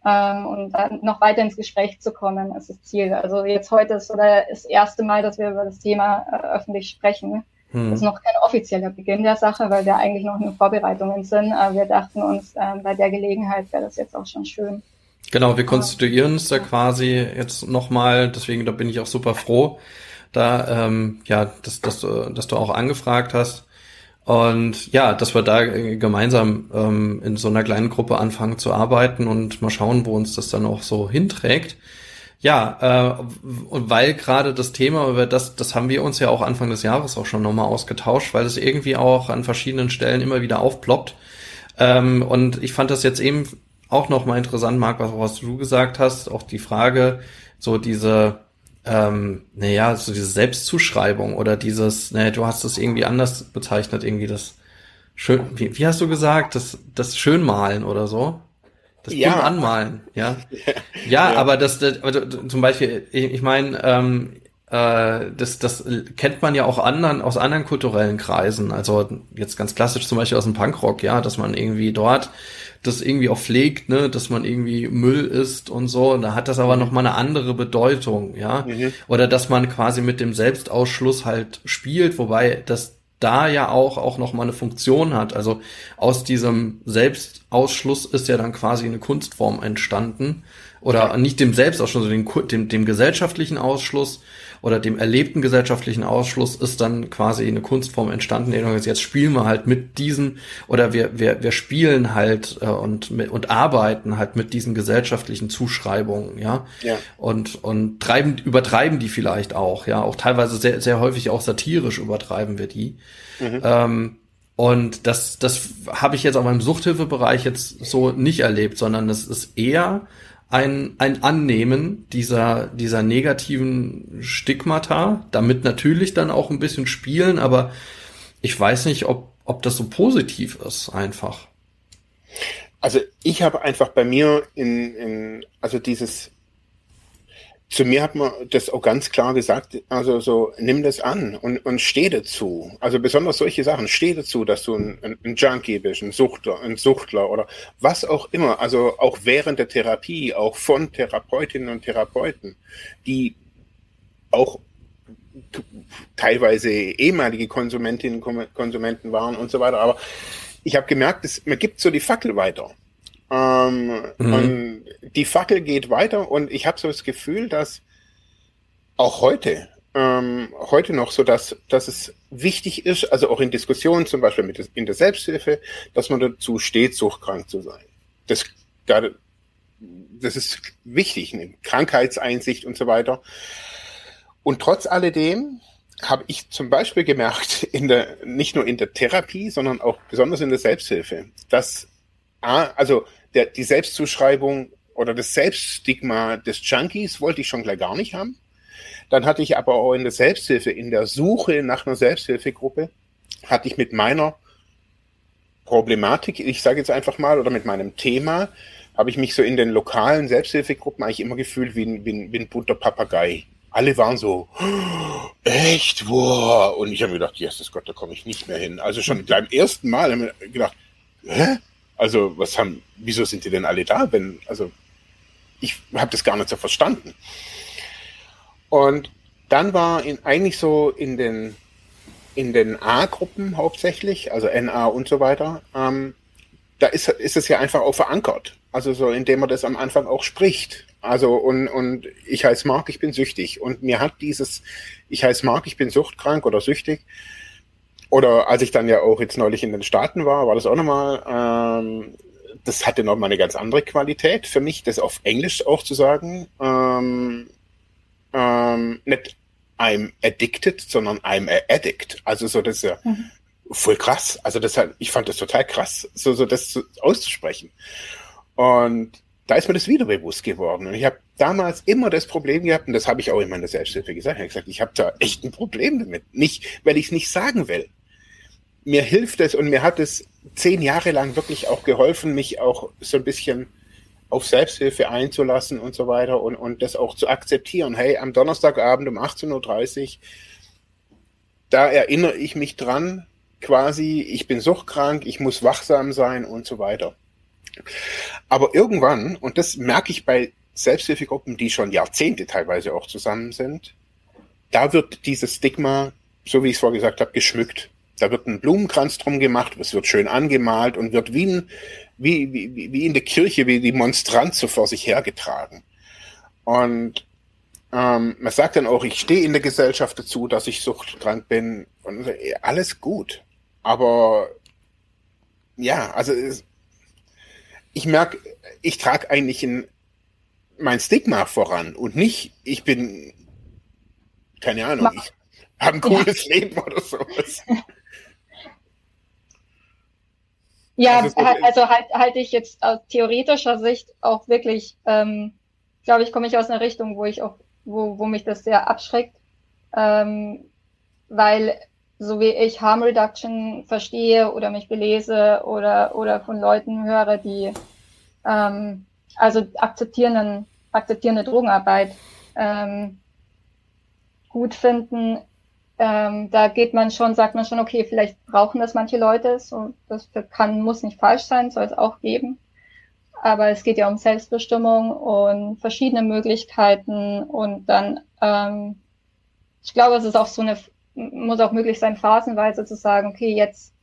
C: ähm, und dann noch weiter ins Gespräch zu kommen, ist das Ziel. Also jetzt heute ist oder das erste Mal, dass wir über das Thema äh, öffentlich sprechen. Hm. Das ist noch kein offizieller Beginn der Sache, weil wir eigentlich noch in Vorbereitungen sind. Aber wir dachten uns, äh, bei der Gelegenheit wäre das jetzt auch schon schön.
B: Genau, wir konstituieren uns da quasi jetzt nochmal, deswegen da bin ich auch super froh, da ähm, ja, dass, dass, du, dass du auch angefragt hast. Und ja, dass wir da gemeinsam ähm, in so einer kleinen Gruppe anfangen zu arbeiten und mal schauen, wo uns das dann auch so hinträgt. Ja, äh, weil gerade das Thema, über das, das haben wir uns ja auch Anfang des Jahres auch schon nochmal ausgetauscht, weil es irgendwie auch an verschiedenen Stellen immer wieder aufploppt. Ähm, und ich fand das jetzt eben auch nochmal interessant, Marc, was, was du gesagt hast, auch die Frage, so diese, ähm, naja, so diese Selbstzuschreibung oder dieses, naja, du hast es irgendwie anders bezeichnet, irgendwie das schön, wie, wie hast du gesagt, das, das Schönmalen oder so? Das ja. anmalen, <laughs> ja. ja. Ja, aber das, das also, zum Beispiel, ich, ich meine, ähm, äh, das, das kennt man ja auch anderen, aus anderen kulturellen Kreisen. Also jetzt ganz klassisch zum Beispiel aus dem Punkrock, ja, dass man irgendwie dort das irgendwie auch pflegt, ne, dass man irgendwie Müll isst und so. Und da hat das aber mhm. noch mal eine andere Bedeutung, ja. Mhm. Oder dass man quasi mit dem Selbstausschluss halt spielt, wobei das da ja auch, auch noch mal eine Funktion hat. Also aus diesem Selbstausschluss ist ja dann quasi eine Kunstform entstanden. Oder nicht dem Selbstausschluss, sondern dem, dem, dem gesellschaftlichen Ausschluss oder dem erlebten gesellschaftlichen Ausschluss ist dann quasi eine Kunstform entstanden. Jetzt spielen wir halt mit diesen oder wir, wir, wir spielen halt äh, und, und arbeiten halt mit diesen gesellschaftlichen Zuschreibungen, ja. ja. Und, und treiben, übertreiben die vielleicht auch, ja. Auch teilweise sehr, sehr häufig auch satirisch übertreiben wir die. Mhm. Ähm, und das, das habe ich jetzt auch im Suchthilfebereich jetzt so nicht erlebt, sondern es ist eher ein, ein Annehmen dieser, dieser negativen Stigmata, damit natürlich dann auch ein bisschen spielen, aber ich weiß nicht, ob, ob das so positiv ist, einfach.
A: Also ich habe einfach bei mir in, in also dieses zu mir hat man das auch ganz klar gesagt, also so, nimm das an und, und steh dazu. Also besonders solche Sachen, steh dazu, dass du ein, ein, Junkie bist, ein Suchter, ein Suchtler oder was auch immer. Also auch während der Therapie, auch von Therapeutinnen und Therapeuten, die auch teilweise ehemalige Konsumentinnen und Konsumenten waren und so weiter. Aber ich habe gemerkt, dass, man gibt so die Fackel weiter. Ähm, mhm. Und die Fackel geht weiter und ich habe so das Gefühl, dass auch heute, ähm, heute noch so, dass, dass es wichtig ist, also auch in Diskussionen, zum Beispiel mit in der Selbsthilfe, dass man dazu steht, suchtkrank zu sein. Das, das ist wichtig, eine Krankheitseinsicht und so weiter. Und trotz alledem habe ich zum Beispiel gemerkt, <laughs> in der, nicht nur in der Therapie, sondern auch besonders in der Selbsthilfe, dass, also der, die Selbstzuschreibung oder das Selbststigma des Junkies wollte ich schon gleich gar nicht haben. Dann hatte ich aber auch in der Selbsthilfe, in der Suche nach einer Selbsthilfegruppe, hatte ich mit meiner Problematik, ich sage jetzt einfach mal, oder mit meinem Thema, habe ich mich so in den lokalen Selbsthilfegruppen eigentlich immer gefühlt wie ein, wie ein, wie ein bunter Papagei. Alle waren so, echt, boah. Und ich habe mir gedacht, Jesus Gott, da komme ich nicht mehr hin. Also schon beim ersten Mal habe ich mir gedacht, hä? Also, was haben, wieso sind die denn alle da? Wenn, also, ich habe das gar nicht so verstanden. Und dann war in, eigentlich so in den, in den A-Gruppen hauptsächlich, also NA und so weiter, ähm, da ist, ist es ja einfach auch verankert. Also so, indem man das am Anfang auch spricht. Also und, und ich heiße Mark, ich bin süchtig. Und mir hat dieses, ich heiße Mark, ich bin suchtkrank oder süchtig, oder als ich dann ja auch jetzt neulich in den Staaten war, war das auch nochmal, ähm, das hatte nochmal eine ganz andere Qualität für mich, das auf Englisch auch zu sagen. Ähm, ähm, nicht I'm addicted, sondern I'm a addict. Also so das ja mhm. voll krass. Also das halt, ich fand das total krass, so, so das auszusprechen. Und da ist mir das wieder bewusst geworden. Und ich habe damals immer das Problem gehabt, und das habe ich auch in meiner Selbsthilfe gesagt, ich habe gesagt, ich habe da echt ein Problem damit. Nicht, weil ich es nicht sagen will. Mir hilft es und mir hat es zehn Jahre lang wirklich auch geholfen, mich auch so ein bisschen auf Selbsthilfe einzulassen und so weiter und, und das auch zu akzeptieren. Hey, am Donnerstagabend um 18.30 Uhr, da erinnere ich mich dran, quasi, ich bin suchtkrank, ich muss wachsam sein und so weiter. Aber irgendwann, und das merke ich bei Selbsthilfegruppen, die schon Jahrzehnte teilweise auch zusammen sind, da wird dieses Stigma, so wie ich es vorher gesagt habe, geschmückt. Da wird ein Blumenkranz drum gemacht, es wird schön angemalt und wird wie, ein, wie, wie, wie in der Kirche, wie die Monstranz so vor sich hergetragen. Und ähm, man sagt dann auch, ich stehe in der Gesellschaft dazu, dass ich suchtkrank bin. Und alles gut. Aber ja, also ich merke, ich trage eigentlich ein, mein Stigma voran und nicht, ich bin, keine Ahnung, ich habe ein cooles ja. Leben oder sowas. <laughs>
C: Ja, also, also halt, halte ich jetzt aus theoretischer Sicht auch wirklich, ähm, glaube ich, komme ich aus einer Richtung, wo ich auch, wo, wo mich das sehr abschreckt, ähm, weil so wie ich Harm Reduction verstehe oder mich belese oder, oder von Leuten höre, die ähm, also akzeptierenden, akzeptierende Drogenarbeit ähm, gut finden, ähm, da geht man schon, sagt man schon, okay, vielleicht brauchen das manche Leute, so, das kann, muss nicht falsch sein, soll es auch geben. Aber es geht ja um Selbstbestimmung und verschiedene Möglichkeiten und dann, ähm, ich glaube, es ist auch so eine muss auch möglich sein, phasenweise zu sagen, okay, jetzt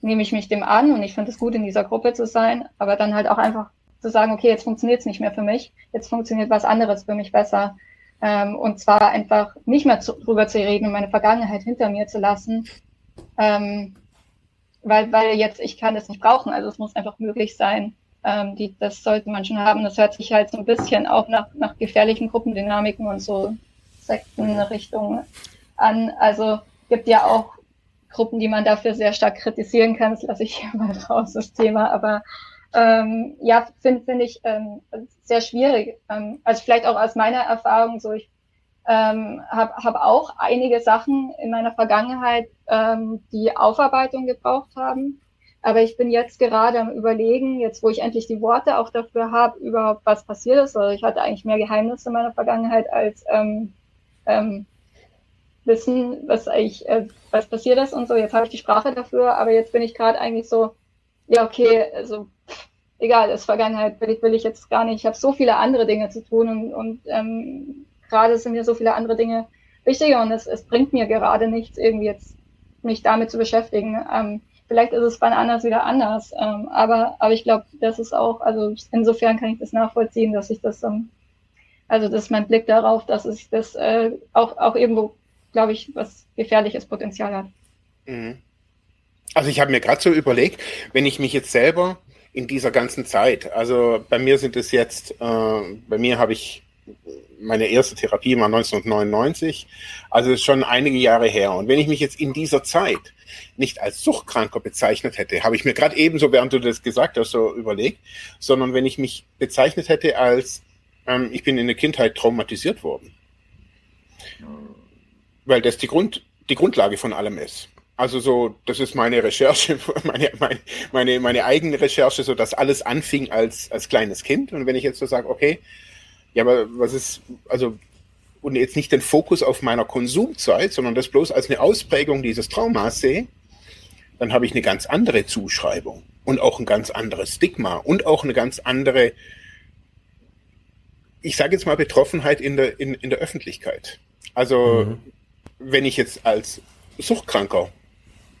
C: nehme ich mich dem an und ich finde es gut, in dieser Gruppe zu sein, aber dann halt auch einfach zu sagen, okay, jetzt funktioniert es nicht mehr für mich, jetzt funktioniert was anderes für mich besser. Ähm, und zwar einfach nicht mehr zu, drüber zu reden und meine Vergangenheit hinter mir zu lassen, ähm, weil, weil jetzt ich kann das nicht brauchen. Also es muss einfach möglich sein. Ähm, die, das sollte man schon haben. Das hört sich halt so ein bisschen auch nach, nach gefährlichen Gruppendynamiken und so Sektenrichtungen an. Also gibt ja auch Gruppen, die man dafür sehr stark kritisieren kann. Das lasse ich hier <laughs> mal raus, das Thema. Aber ähm, ja, finde find ich ähm, sehr schwierig. Ähm, also vielleicht auch aus meiner Erfahrung so, ich ähm, habe hab auch einige Sachen in meiner Vergangenheit, ähm, die Aufarbeitung gebraucht haben. Aber ich bin jetzt gerade am Überlegen, jetzt wo ich endlich die Worte auch dafür habe, überhaupt was passiert ist. Also ich hatte eigentlich mehr Geheimnisse in meiner Vergangenheit als ähm, ähm, wissen, was eigentlich, äh, was passiert ist und so. Jetzt habe ich die Sprache dafür, aber jetzt bin ich gerade eigentlich so, ja, okay, also egal, ist Vergangenheit, will ich, will ich jetzt gar nicht. Ich habe so viele andere Dinge zu tun und, und ähm, gerade sind mir so viele andere Dinge wichtiger und es, es bringt mir gerade nichts, irgendwie jetzt mich damit zu beschäftigen. Ähm, vielleicht ist es bei anders wieder anders, ähm, aber, aber ich glaube, das ist auch, also insofern kann ich das nachvollziehen, dass ich das, ähm, also das ist mein Blick darauf, dass ich das äh, auch, auch irgendwo glaube ich, was gefährliches Potenzial hat. Mhm.
A: Also ich habe mir gerade so überlegt, wenn ich mich jetzt selber in dieser ganzen Zeit, also bei mir sind es jetzt, äh, bei mir habe ich meine erste Therapie war 1999, also ist schon einige Jahre her. Und wenn ich mich jetzt in dieser Zeit nicht als Suchtkranker bezeichnet hätte, habe ich mir gerade ebenso, während du das gesagt hast, so überlegt, sondern wenn ich mich bezeichnet hätte als, ähm, ich bin in der Kindheit traumatisiert worden weil das die, Grund, die Grundlage von allem ist. Also so, das ist meine Recherche, <laughs> meine, meine, meine, meine eigene Recherche, so dass alles anfing als, als kleines Kind. Und wenn ich jetzt so sage, okay, ja, aber was ist, also, und jetzt nicht den Fokus auf meiner Konsumzeit, sondern das bloß als eine Ausprägung dieses Traumas sehe, dann habe ich eine ganz andere Zuschreibung und auch ein ganz anderes Stigma und auch eine ganz andere, ich sage jetzt mal, Betroffenheit in der, in, in der Öffentlichkeit. Also mhm wenn ich jetzt als Suchtkranker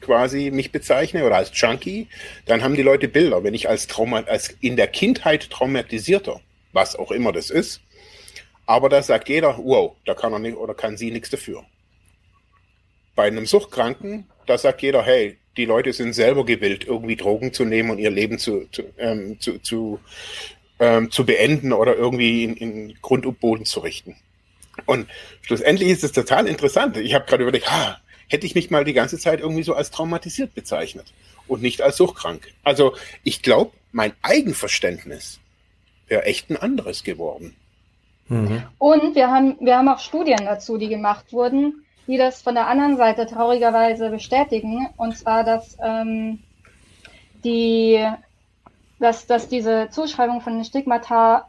A: quasi mich bezeichne oder als Junkie, dann haben die Leute Bilder. Wenn ich als Trauma, als in der Kindheit traumatisierter, was auch immer das ist, aber da sagt jeder, wow, da kann er nicht oder kann sie nichts dafür. Bei einem Suchtkranken, da sagt jeder, hey, die Leute sind selber gewillt, irgendwie Drogen zu nehmen und ihr Leben zu, zu, ähm, zu, zu, ähm, zu beenden oder irgendwie in, in Grund und Boden zu richten. Und schlussendlich ist es total interessant. Ich habe gerade überlegt, ha, hätte ich mich mal die ganze Zeit irgendwie so als traumatisiert bezeichnet und nicht als suchtkrank. Also ich glaube, mein Eigenverständnis wäre echt ein anderes geworden.
C: Mhm. Und wir haben, wir haben auch Studien dazu, die gemacht wurden, die das von der anderen Seite traurigerweise bestätigen. Und zwar, dass ähm, die, dass, dass diese Zuschreibung von den Stigmata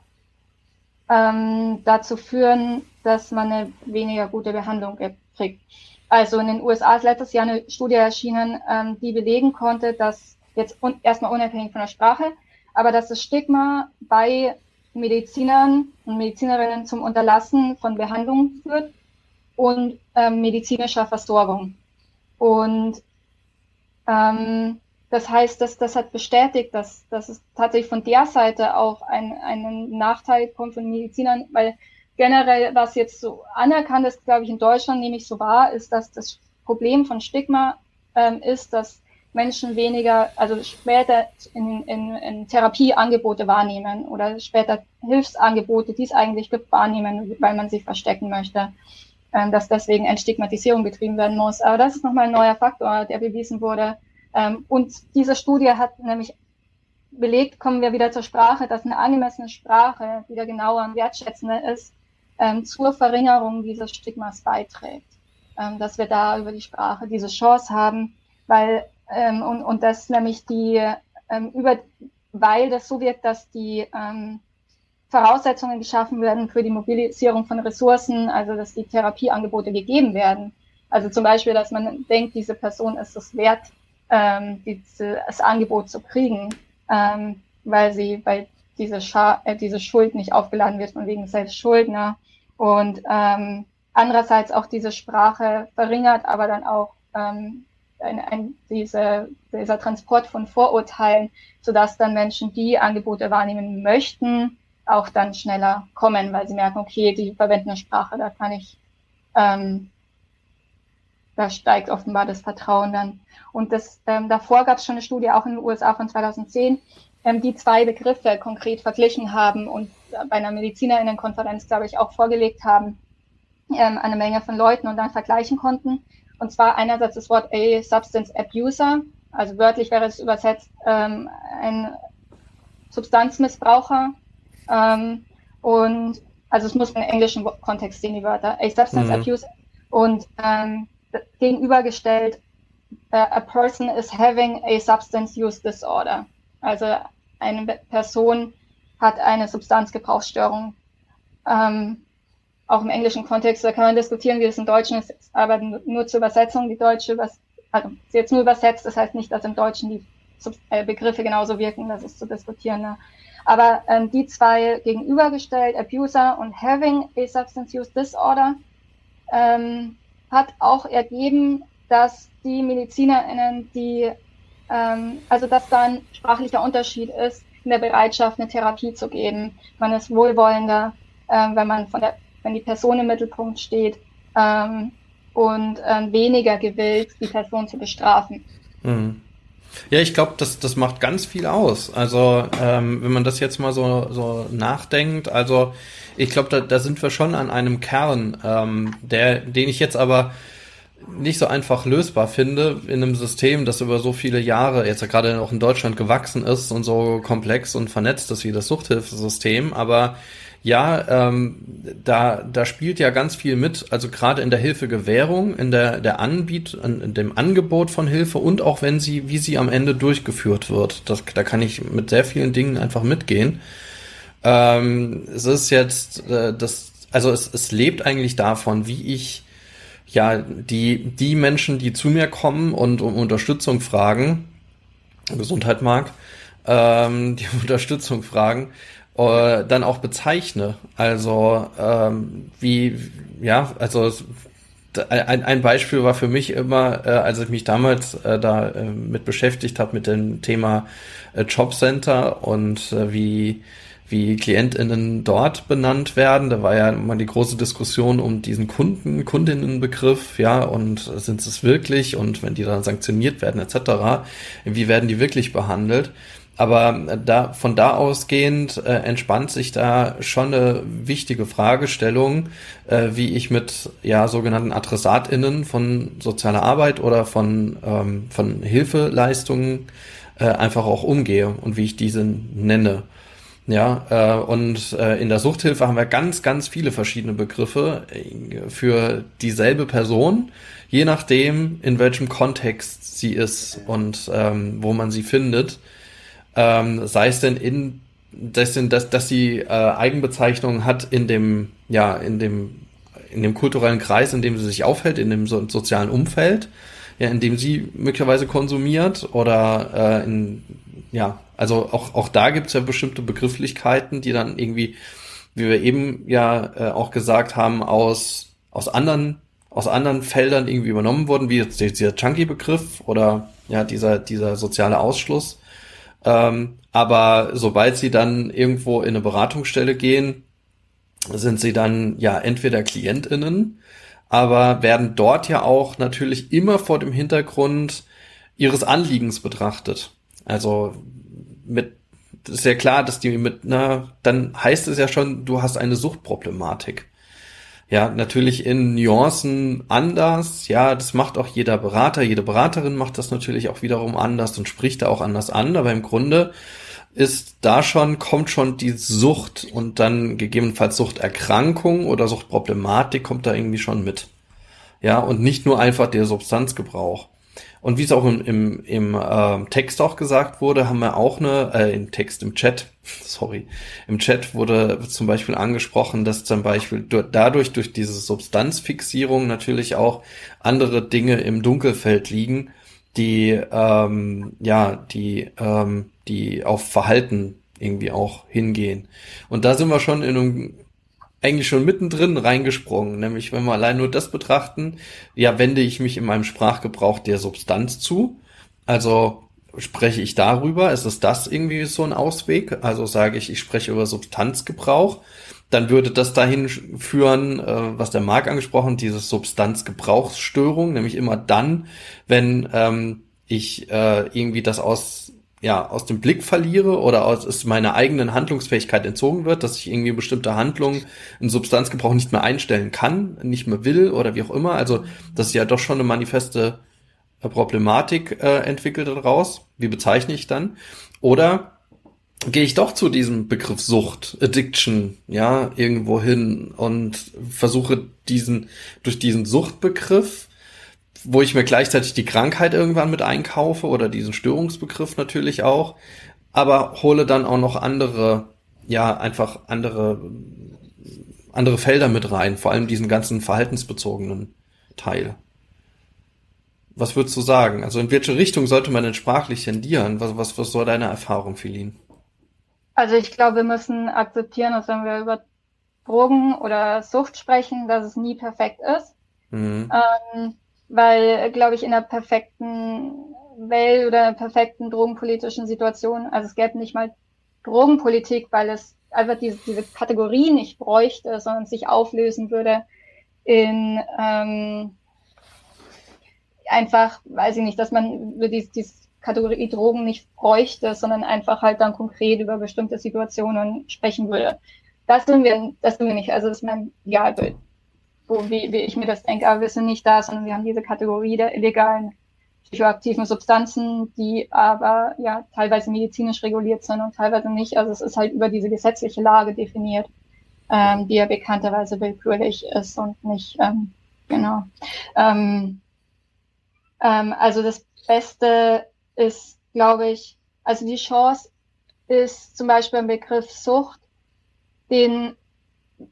C: ähm, dazu führen, dass man eine weniger gute Behandlung kriegt. Also in den USA ist letztes Jahr eine Studie erschienen, ähm, die belegen konnte, dass jetzt un erstmal unabhängig von der Sprache, aber dass das Stigma bei Medizinern und Medizinerinnen zum Unterlassen von Behandlung führt und ähm, medizinischer Versorgung. Und ähm, das heißt, dass das hat bestätigt, dass, dass es tatsächlich von der Seite auch ein, einen Nachteil kommt von Medizinern, weil generell, was jetzt so anerkannt ist, glaube ich, in Deutschland nämlich so wahr, ist, dass das Problem von Stigma ähm, ist, dass Menschen weniger, also später in, in, in Therapieangebote wahrnehmen oder später Hilfsangebote, die es eigentlich gibt, wahrnehmen, weil man sich verstecken möchte, ähm, dass deswegen Entstigmatisierung betrieben werden muss. Aber das ist nochmal ein neuer Faktor, der bewiesen wurde, ähm, und diese Studie hat nämlich belegt, kommen wir wieder zur Sprache, dass eine angemessene Sprache wieder genauer und wertschätzender ist, ähm, zur Verringerung dieses Stigmas beiträgt. Ähm, dass wir da über die Sprache diese Chance haben, weil ähm, und, und dass nämlich die ähm, über weil das so wirkt, dass die ähm, Voraussetzungen geschaffen werden für die Mobilisierung von Ressourcen, also dass die Therapieangebote gegeben werden. Also zum Beispiel, dass man denkt, diese Person ist es wert, ähm, das Angebot zu kriegen, weil sie, weil diese, Scha äh, diese Schuld nicht aufgeladen wird von wegen Selbstschuldner und ähm, andererseits auch diese Sprache verringert, aber dann auch ähm, ein, ein, diese, dieser Transport von Vorurteilen, sodass dann Menschen, die Angebote wahrnehmen möchten, auch dann schneller kommen, weil sie merken, okay, die verwenden eine Sprache, da kann ich ähm, da steigt offenbar das Vertrauen dann. Und das, ähm, davor gab es schon eine Studie, auch in den USA von 2010, ähm, die zwei Begriffe konkret verglichen haben und bei einer Medizinerinnenkonferenz, glaube ich, auch vorgelegt haben, ähm, eine Menge von Leuten und dann vergleichen konnten. Und zwar einerseits das Wort A Substance Abuser, also wörtlich wäre es übersetzt ähm, ein Substanzmissbraucher. Ähm, und also es muss in englischen Kontext sehen, die Wörter. A Substance mhm. Abuse und ähm, gegenübergestellt, uh, a person is having a substance use disorder. Also eine Person hat eine Substanzgebrauchsstörung. Ähm, auch im englischen Kontext, da kann man diskutieren, wie das im Deutschen ist, aber nur zur Übersetzung, die deutsche, also sie jetzt nur übersetzt, das heißt nicht, dass im Deutschen die äh, Begriffe genauso wirken, das ist zu diskutieren. Ne? Aber ähm, die zwei gegenübergestellt, Abuser und Having a Substance Use Disorder, ähm, hat auch ergeben, dass die MedizinerInnen, die, ähm, also dass da ein sprachlicher Unterschied ist in der Bereitschaft, eine Therapie zu geben. Man ist wohlwollender, ähm, wenn man von der, wenn die Person im Mittelpunkt steht ähm, und ähm, weniger gewillt, die Person zu bestrafen.
B: Mhm. Ja, ich glaube, das, das macht ganz viel aus. Also, ähm, wenn man das jetzt mal so, so nachdenkt, also ich glaube, da, da sind wir schon an einem Kern, ähm, der, den ich jetzt aber nicht so einfach lösbar finde in einem System, das über so viele Jahre jetzt gerade auch in Deutschland gewachsen ist und so komplex und vernetzt ist wie das Suchthilfesystem. Aber ja, ähm, da, da spielt ja ganz viel mit, also gerade in der Hilfegewährung, in der, der Anbiet, in dem Angebot von Hilfe und auch wenn sie, wie sie am Ende durchgeführt wird. Das, da kann ich mit sehr vielen Dingen einfach mitgehen. Ähm, es ist jetzt äh, das, also es, es lebt eigentlich davon, wie ich ja die die Menschen, die zu mir kommen und um Unterstützung fragen, Gesundheit mag, ähm, die <laughs> Unterstützung fragen, äh, dann auch bezeichne. Also ähm, wie ja, also ein, ein Beispiel war für mich immer, äh, als ich mich damals äh, da äh, mit beschäftigt habe mit dem Thema äh, Jobcenter und äh, wie wie KlientInnen dort benannt werden. Da war ja immer die große Diskussion um diesen Kunden, Kundinnenbegriff, ja, und sind es wirklich und wenn die dann sanktioniert werden, etc., wie werden die wirklich behandelt? Aber da, von da ausgehend äh, entspannt sich da schon eine wichtige Fragestellung, äh, wie ich mit ja sogenannten AdressatInnen von sozialer Arbeit oder von, ähm, von Hilfeleistungen äh, einfach auch umgehe und wie ich diese nenne. Ja, äh, und äh, in der Suchthilfe haben wir ganz, ganz viele verschiedene Begriffe äh, für dieselbe Person, je nachdem, in welchem Kontext sie ist und ähm, wo man sie findet. Ähm, sei es denn in, dass, dass, dass sie äh, Eigenbezeichnungen hat in dem, ja, in dem, in dem kulturellen Kreis, in dem sie sich aufhält, in dem so, sozialen Umfeld, ja, in dem sie möglicherweise konsumiert oder äh, in, ja, also auch, auch da gibt's ja bestimmte Begrifflichkeiten, die dann irgendwie, wie wir eben ja äh, auch gesagt haben, aus, aus anderen, aus anderen Feldern irgendwie übernommen wurden, wie jetzt dieser Chunky-Begriff oder ja, dieser, dieser soziale Ausschluss. Ähm, aber sobald sie dann irgendwo in eine Beratungsstelle gehen, sind sie dann ja entweder KlientInnen, aber werden dort ja auch natürlich immer vor dem Hintergrund ihres Anliegens betrachtet. Also mit ist ja klar, dass die mit, na, dann heißt es ja schon, du hast eine Suchtproblematik. Ja, natürlich in Nuancen anders. Ja, das macht auch jeder Berater, jede Beraterin macht das natürlich auch wiederum anders und spricht da auch anders an. Aber im Grunde ist da schon, kommt schon die Sucht und dann gegebenenfalls Suchterkrankung oder Suchtproblematik kommt da irgendwie schon mit. Ja, und nicht nur einfach der Substanzgebrauch. Und wie es auch im, im, im äh, Text auch gesagt wurde, haben wir auch eine, äh, im Text, im Chat, <laughs> sorry, im Chat wurde zum Beispiel angesprochen, dass zum Beispiel dadurch, durch diese Substanzfixierung natürlich auch andere Dinge im Dunkelfeld liegen, die, ähm, ja, die, ähm, die auf Verhalten irgendwie auch hingehen. Und da sind wir schon in einem eigentlich schon mittendrin reingesprungen. Nämlich, wenn wir allein nur das betrachten, ja, wende ich mich in meinem Sprachgebrauch der Substanz zu. Also spreche ich darüber? Ist es das irgendwie so ein Ausweg? Also sage ich, ich spreche über Substanzgebrauch. Dann würde das dahin führen, äh, was der Marc angesprochen, diese Substanzgebrauchsstörung, nämlich immer dann, wenn ähm, ich äh, irgendwie das aus ja, aus dem Blick verliere oder aus es meiner eigenen Handlungsfähigkeit entzogen wird, dass ich irgendwie bestimmte Handlungen in Substanzgebrauch nicht mehr einstellen kann, nicht mehr will oder wie auch immer. Also das ist ja doch schon eine manifeste äh, Problematik äh, entwickelt daraus. Wie bezeichne ich dann? Oder gehe ich doch zu diesem Begriff Sucht, Addiction, ja, irgendwo hin und versuche diesen, durch diesen Suchtbegriff wo ich mir gleichzeitig die Krankheit irgendwann mit einkaufe oder diesen Störungsbegriff natürlich auch, aber hole dann auch noch andere, ja, einfach andere, andere Felder mit rein, vor allem diesen ganzen verhaltensbezogenen Teil. Was würdest du sagen? Also in welche Richtung sollte man denn sprachlich tendieren? Was, was, was soll deine Erfahrung, Philin?
C: Also ich glaube, wir müssen akzeptieren, dass wenn wir über Drogen oder Sucht sprechen, dass es nie perfekt ist. Mhm. Ähm, weil, glaube ich, in einer perfekten Welt oder einer perfekten drogenpolitischen Situation, also es gäbe nicht mal Drogenpolitik, weil es einfach diese, diese Kategorie nicht bräuchte, sondern sich auflösen würde in ähm, einfach, weiß ich nicht, dass man über diese, diese Kategorie Drogen nicht bräuchte, sondern einfach halt dann konkret über bestimmte Situationen sprechen würde. Das tun wir, das tun wir nicht. Also das ist mein Idealbild wo, wie, wie ich mir das denke, aber wir sind nicht da, sondern wir haben diese Kategorie der illegalen psychoaktiven Substanzen, die aber ja teilweise medizinisch reguliert sind und teilweise nicht. Also es ist halt über diese gesetzliche Lage definiert, ähm, die ja bekannterweise willkürlich ist und nicht ähm, genau. Ähm, ähm, also das Beste ist, glaube ich, also die Chance ist zum Beispiel im Begriff Sucht, den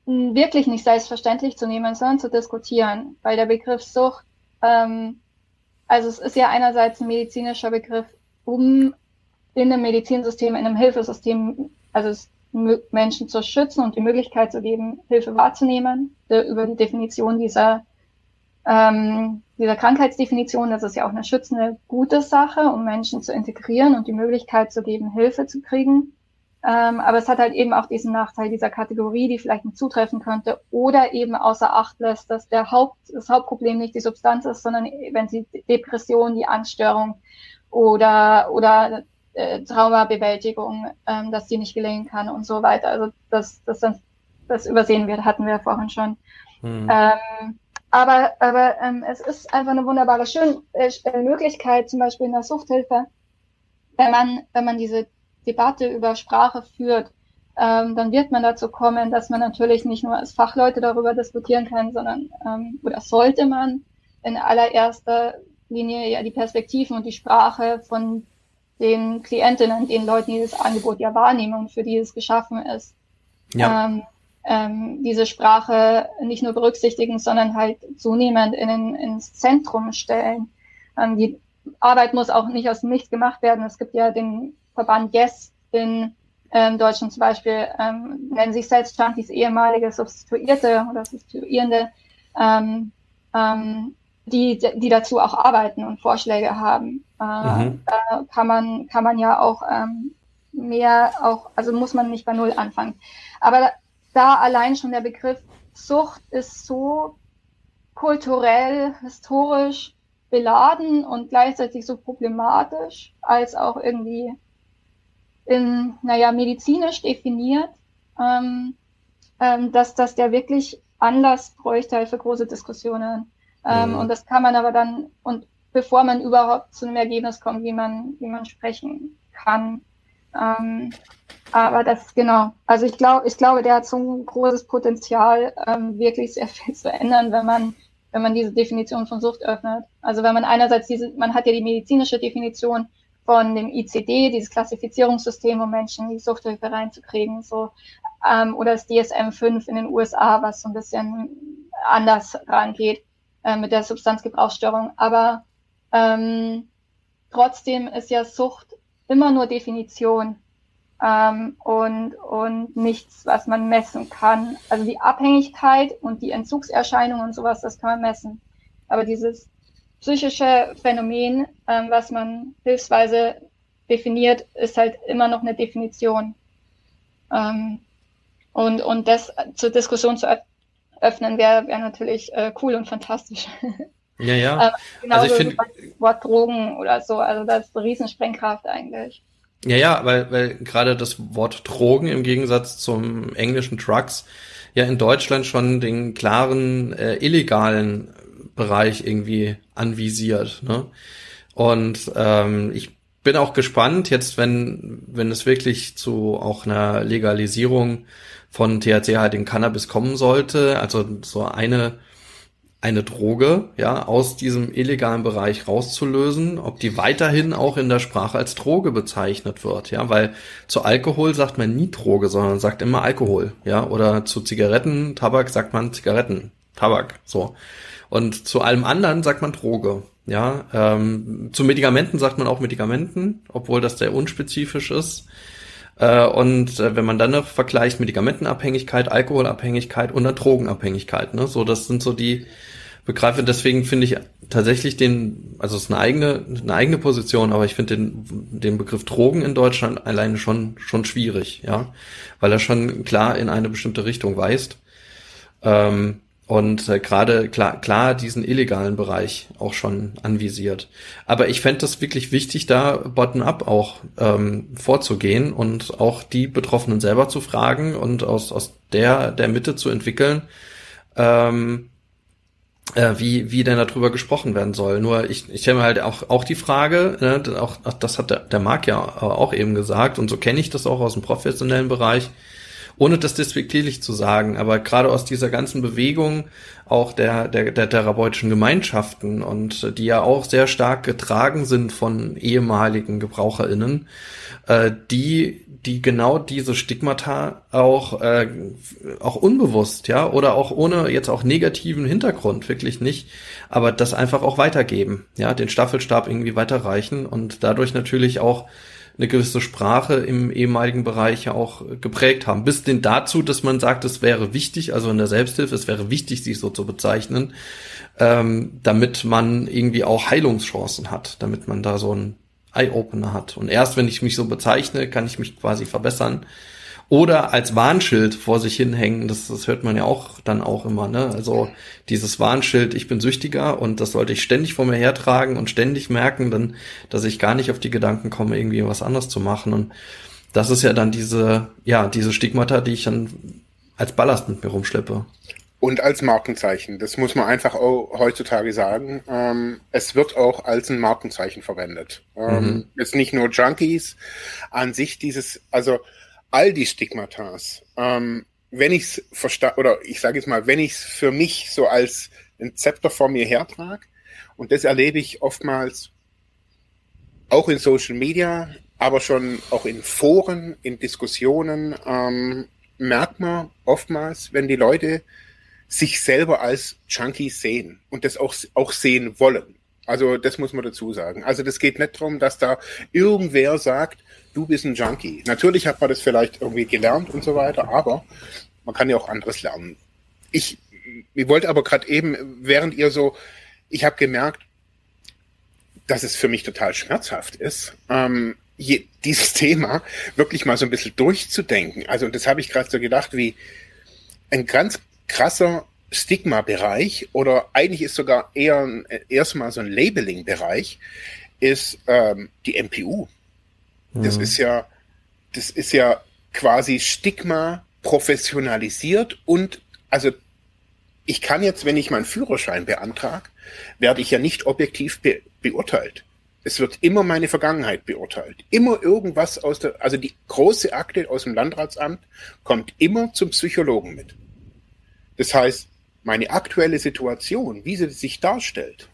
C: wirklich nicht selbstverständlich zu nehmen, sondern zu diskutieren, weil der Begriff Sucht, ähm, also es ist ja einerseits ein medizinischer Begriff, um in einem Medizinsystem, in einem Hilfesystem, also Menschen zu schützen und die Möglichkeit zu geben, Hilfe wahrzunehmen, über die Definition dieser, ähm, dieser Krankheitsdefinition, das ist ja auch eine schützende, gute Sache, um Menschen zu integrieren und die Möglichkeit zu geben, Hilfe zu kriegen. Ähm, aber es hat halt eben auch diesen Nachteil dieser Kategorie, die vielleicht nicht zutreffen könnte oder eben außer Acht lässt, dass der Haupt, das Hauptproblem nicht die Substanz ist, sondern wenn sie Depression, die Anstörung oder, oder äh, Traumabewältigung, ähm, dass die nicht gelingen kann und so weiter. Also das, das, das übersehen wird, hatten wir ja vorhin schon. Mhm. Ähm, aber aber ähm, es ist einfach eine wunderbare Schön äh, Möglichkeit, zum Beispiel in der Suchthilfe, wenn man, wenn man diese Debatte über Sprache führt, ähm, dann wird man dazu kommen, dass man natürlich nicht nur als Fachleute darüber diskutieren kann, sondern ähm, oder sollte man in allererster Linie ja die Perspektiven und die Sprache von den Klientinnen, den Leuten, die das Angebot ja wahrnehmen und für die es geschaffen ist, ja. ähm, ähm, diese Sprache nicht nur berücksichtigen, sondern halt zunehmend in, ins Zentrum stellen. Ähm, die Arbeit muss auch nicht aus dem Nichts gemacht werden. Es gibt ja den Verband Yes in ähm, Deutschland zum Beispiel, ähm, nennen sich selbst Junkies ehemalige Substituierte oder Substituierende, ähm, ähm, die, die dazu auch arbeiten und Vorschläge haben. Äh, mhm. Da kann man, kann man ja auch ähm, mehr auch, also muss man nicht bei Null anfangen. Aber da allein schon der Begriff Sucht ist so kulturell, historisch beladen und gleichzeitig so problematisch, als auch irgendwie in, naja, medizinisch definiert, ähm, ähm, dass, dass der wirklich Anlass bräuchte halt für große Diskussionen. Ähm, mhm. Und das kann man aber dann, und bevor man überhaupt zu einem Ergebnis kommt, wie man, wie man sprechen kann. Ähm, aber das, genau. Also ich glaube, ich glaube, der hat so ein großes Potenzial, ähm, wirklich sehr viel zu ändern, wenn man, wenn man diese Definition von Sucht öffnet. Also wenn man einerseits diese, man hat ja die medizinische Definition, von dem ICD, dieses Klassifizierungssystem, um Menschen die Suchthilfe reinzukriegen, so ähm, oder das DSM-5 in den USA, was so ein bisschen anders rangeht äh, mit der Substanzgebrauchsstörung. Aber ähm, trotzdem ist ja Sucht immer nur Definition ähm, und, und nichts, was man messen kann. Also die Abhängigkeit und die Entzugserscheinungen und sowas, das kann man messen. Aber dieses psychische Phänomen, ähm, was man hilfsweise definiert, ist halt immer noch eine Definition. Ähm, und, und das zur Diskussion zu öffnen, wäre wär natürlich äh, cool und fantastisch.
B: Ja, ja. <laughs>
C: ähm, also ich finde Wort Drogen oder so, also das ist eine Riesensprengkraft eigentlich.
B: Ja, ja, weil, weil gerade das Wort Drogen im Gegensatz zum englischen Drugs ja in Deutschland schon den klaren äh, illegalen Bereich irgendwie anvisiert. Ne? Und ähm, ich bin auch gespannt, jetzt wenn, wenn es wirklich zu auch einer Legalisierung von THC-haltigen Cannabis kommen sollte, also so eine eine Droge, ja, aus diesem illegalen Bereich rauszulösen, ob die weiterhin auch in der Sprache als Droge bezeichnet wird, ja, weil zu Alkohol sagt man nie Droge, sondern sagt immer Alkohol, ja, oder zu Zigaretten, Tabak sagt man Zigaretten, Tabak, so. Und zu allem anderen sagt man Droge. Ja, ähm, zu Medikamenten sagt man auch Medikamenten, obwohl das sehr unspezifisch ist. Äh, und äh, wenn man dann noch vergleicht Medikamentenabhängigkeit, Alkoholabhängigkeit und dann Drogenabhängigkeit, ne, so das sind so die Begriffe. Deswegen finde ich tatsächlich den, also es ist eine eigene, eine eigene Position, aber ich finde den, den Begriff Drogen in Deutschland alleine schon schon schwierig, ja, weil er schon klar in eine bestimmte Richtung weist. Ähm, und äh, gerade klar, klar diesen illegalen Bereich auch schon anvisiert. Aber ich fände das wirklich wichtig, da bottom-up auch ähm, vorzugehen und auch die Betroffenen selber zu fragen und aus, aus der, der Mitte zu entwickeln, ähm, äh, wie, wie denn darüber gesprochen werden soll. Nur ich, ich stelle mir halt auch, auch die Frage, ne, auch, das hat der, der Marc ja auch eben gesagt und so kenne ich das auch aus dem professionellen Bereich, ohne das despektierlich zu sagen, aber gerade aus dieser ganzen Bewegung auch der, der, der therapeutischen Gemeinschaften und die ja auch sehr stark getragen sind von ehemaligen GebraucherInnen, äh, die die genau diese Stigmata auch äh, auch unbewusst, ja, oder auch ohne jetzt auch negativen Hintergrund, wirklich nicht, aber das einfach auch weitergeben, ja, den Staffelstab irgendwie weiterreichen und dadurch natürlich auch eine gewisse Sprache im ehemaligen Bereich ja auch geprägt haben. Bis denn dazu, dass man sagt, es wäre wichtig, also in der Selbsthilfe, es wäre wichtig, sich so zu bezeichnen, ähm, damit man irgendwie auch Heilungschancen hat, damit man da so ein Eye-Opener hat. Und erst wenn ich mich so bezeichne, kann ich mich quasi verbessern. Oder als Warnschild vor sich hinhängen. Das, das hört man ja auch dann auch immer. Ne? Also dieses Warnschild, ich bin süchtiger und das sollte ich ständig vor mir hertragen und ständig merken, dann, dass ich gar nicht auf die Gedanken komme, irgendwie was anderes zu machen. Und das ist ja dann diese, ja, diese Stigmata, die ich dann als Ballast mit mir rumschleppe.
A: Und als Markenzeichen. Das muss man einfach auch heutzutage sagen. Ähm, es wird auch als ein Markenzeichen verwendet. Ähm, mhm. Jetzt nicht nur Junkies an sich dieses, also all die Stigmatas, ähm, wenn ich es oder ich sage jetzt mal, wenn ich es für mich so als ein Zepter vor mir hertrage, und das erlebe ich oftmals auch in Social Media, aber schon auch in Foren, in Diskussionen, ähm, merkt man oftmals, wenn die Leute sich selber als Junkies sehen und das auch, auch sehen wollen. Also das muss man dazu sagen. Also das geht nicht darum, dass da irgendwer sagt, du bist ein Junkie. Natürlich hat man das vielleicht irgendwie gelernt und so weiter, aber man kann ja auch anderes lernen. Ich, ich wollte aber gerade eben, während ihr so, ich habe gemerkt, dass es für mich total schmerzhaft ist, ähm, je, dieses <laughs> Thema wirklich mal so ein bisschen durchzudenken. Also das habe ich gerade so gedacht, wie ein ganz krasser Stigma-Bereich oder eigentlich ist sogar eher erstmal so ein Labeling-Bereich, ist ähm, die MPU. Das mhm. ist ja, das ist ja quasi Stigma professionalisiert und also ich kann jetzt, wenn ich meinen Führerschein beantrage, werde ich ja nicht objektiv be beurteilt. Es wird immer meine Vergangenheit beurteilt. Immer irgendwas aus der, also die große Akte aus dem Landratsamt kommt immer zum Psychologen mit. Das heißt, meine aktuelle Situation, wie sie sich darstellt.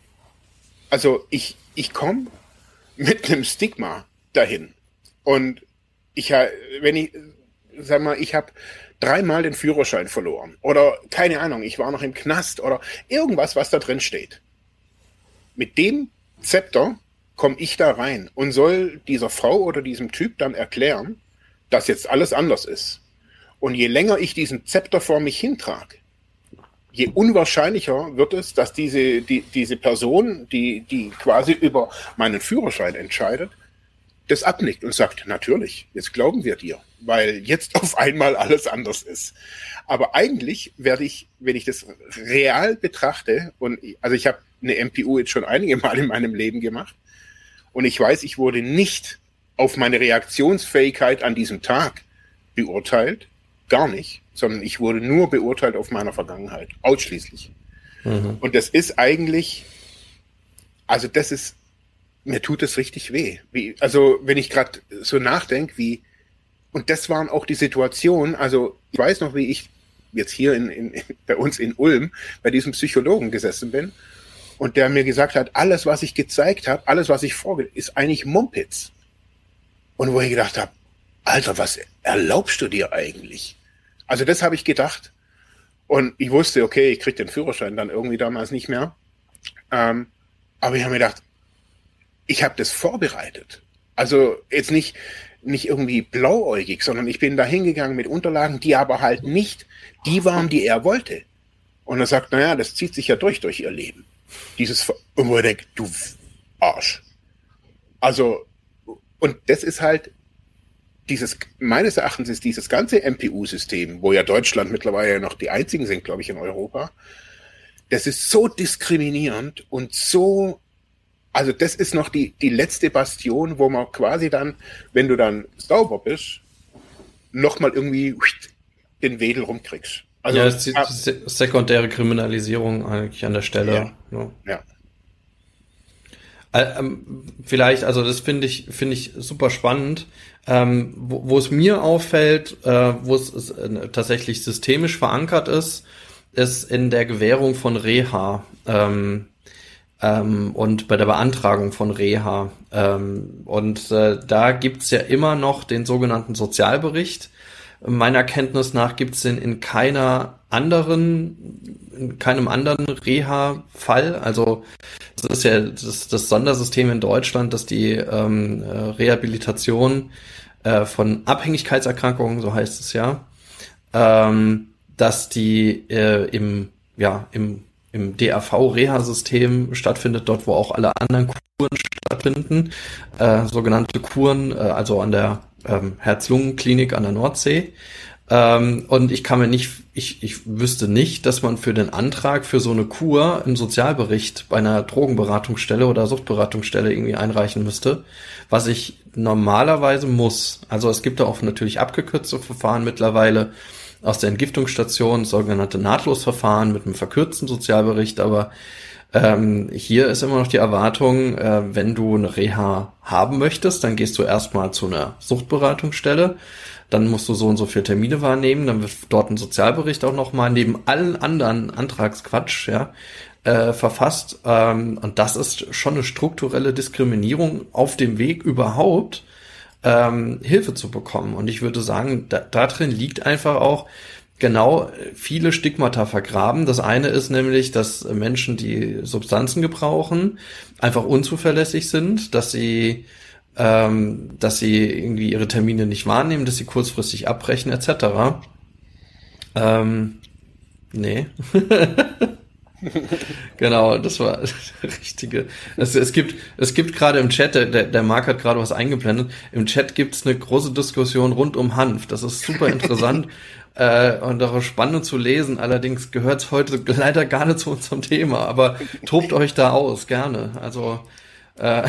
A: Also ich, ich komme mit einem Stigma dahin. Und ich, wenn ich, sag mal, ich habe dreimal den Führerschein verloren oder keine Ahnung, ich war noch im Knast oder irgendwas, was da drin steht. Mit dem Zepter komme ich da rein und soll dieser Frau oder diesem Typ dann erklären, dass jetzt alles anders ist. Und je länger ich diesen Zepter vor mich hintrage, je unwahrscheinlicher wird es, dass diese, die, diese Person, die, die quasi über meinen Führerschein entscheidet, das abnickt und sagt, natürlich, jetzt glauben wir dir, weil jetzt auf einmal alles anders ist. Aber eigentlich werde ich, wenn ich das real betrachte, und also ich habe eine MPU jetzt schon einige Mal in meinem Leben gemacht, und ich weiß, ich wurde nicht auf meine Reaktionsfähigkeit an diesem Tag beurteilt, gar nicht, sondern ich wurde nur beurteilt auf meiner Vergangenheit, ausschließlich. Mhm. Und das ist eigentlich, also das ist, mir tut es richtig weh. Wie, also wenn ich gerade so nachdenke, wie, und das waren auch die Situationen, also ich weiß noch, wie ich jetzt hier in, in, <laughs> bei uns in Ulm bei diesem Psychologen gesessen bin und der mir gesagt hat, alles, was ich gezeigt habe, alles, was ich vorge, ist eigentlich Mumpitz. Und wo ich gedacht habe, Alter, was erlaubst du dir eigentlich? Also das habe ich gedacht. Und ich wusste, okay, ich krieg den Führerschein dann irgendwie damals nicht mehr. Ähm, aber ich habe mir gedacht, ich habe das vorbereitet. Also jetzt nicht, nicht irgendwie blauäugig, sondern ich bin da hingegangen mit Unterlagen, die aber halt nicht die waren, die er wollte. Und er sagt, naja, das zieht sich ja durch, durch ihr Leben. Dieses, und wo er denkt, du Arsch. Also, und das ist halt, dieses, meines Erachtens ist dieses ganze MPU-System, wo ja Deutschland mittlerweile noch die einzigen sind, glaube ich, in Europa, das ist so diskriminierend und so, also das ist noch die, die letzte Bastion, wo man quasi dann, wenn du dann sauber bist, nochmal irgendwie den Wedel rumkriegst.
B: Also, ja, ist die sekundäre Kriminalisierung eigentlich an der Stelle. Ja. ja. ja. Äh, ähm, vielleicht, also das finde ich, finde ich super spannend. Ähm, wo, wo es mir auffällt, äh, wo es äh, tatsächlich systemisch verankert ist, ist in der Gewährung von Reha ähm, ähm, und bei der Beantragung von Reha. Ähm, und äh, da gibt's ja immer noch den sogenannten Sozialbericht. Meiner Kenntnis nach gibt's den in keiner anderen, in keinem anderen Reha-Fall. Also das ist ja das, das Sondersystem in Deutschland, dass die ähm, äh, Rehabilitation äh, von Abhängigkeitserkrankungen, so heißt es ja, ähm, dass die äh, im, ja, im, im DAV-Reha-System stattfindet, dort wo auch alle anderen Kuren stattfinden, äh, sogenannte Kuren, äh, also an der ähm, Herz-Lungen-Klinik an der Nordsee. Ähm, und ich kann mir nicht, ich, ich wüsste nicht, dass man für den Antrag für so eine Kur einen Sozialbericht bei einer Drogenberatungsstelle oder Suchtberatungsstelle irgendwie einreichen müsste, was ich normalerweise muss. Also es gibt da auch natürlich abgekürzte Verfahren mittlerweile aus der Entgiftungsstation, sogenannte Nahtlosverfahren mit einem verkürzten Sozialbericht, aber ähm, hier ist immer noch die Erwartung, äh, wenn du eine Reha haben möchtest, dann gehst du erstmal zu einer Suchtberatungsstelle. Dann musst du so und so viele Termine wahrnehmen, dann wird dort ein Sozialbericht auch nochmal neben allen anderen Antragsquatsch, ja, äh, verfasst. Ähm, und das ist schon eine strukturelle Diskriminierung auf dem Weg überhaupt, ähm, Hilfe zu bekommen. Und ich würde sagen, da, da drin liegt einfach auch genau viele Stigmata vergraben. Das eine ist nämlich, dass Menschen, die Substanzen gebrauchen, einfach unzuverlässig sind, dass sie ähm, dass sie irgendwie ihre Termine nicht wahrnehmen, dass sie kurzfristig abbrechen, etc. Ähm, nee. <laughs> <laughs> genau, das war <laughs> das richtige. Es, es gibt, es gibt gerade im Chat, der, der Marc hat gerade was eingeblendet, im Chat gibt es eine große Diskussion rund um Hanf. Das ist super interessant <laughs> äh, und auch spannend zu lesen. Allerdings gehört es heute leider gar nicht zu unserem Thema, aber tobt euch da aus, gerne. Also äh,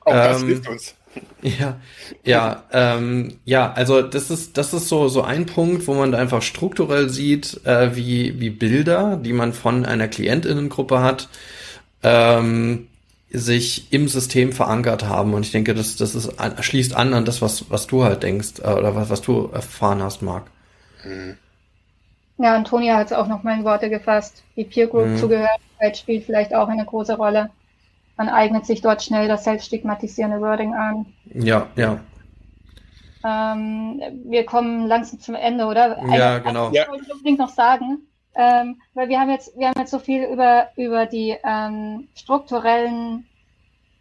A: auch das ähm, hilft uns.
B: Ja, ja, ähm, ja, also das ist, das ist so, so ein Punkt, wo man da einfach strukturell sieht, äh, wie, wie Bilder, die man von einer Klientinnengruppe hat, ähm, sich im System verankert haben. Und ich denke, das, das ist, schließt an an das, was, was du halt denkst, äh, oder was, was du erfahren hast, Marc.
C: Mhm. Ja, Antonia hat es auch noch mal in Worte gefasst. Die Peer Group mhm. Zugehörigkeit spielt vielleicht auch eine große Rolle man eignet sich dort schnell das selbststigmatisierende Wording an.
B: Ja, ja.
C: Ähm, wir kommen langsam zum Ende, oder?
B: Ja, genau.
C: Ich wollte unbedingt noch sagen, ähm, weil wir haben jetzt, wir haben jetzt so viel über, über die ähm, strukturellen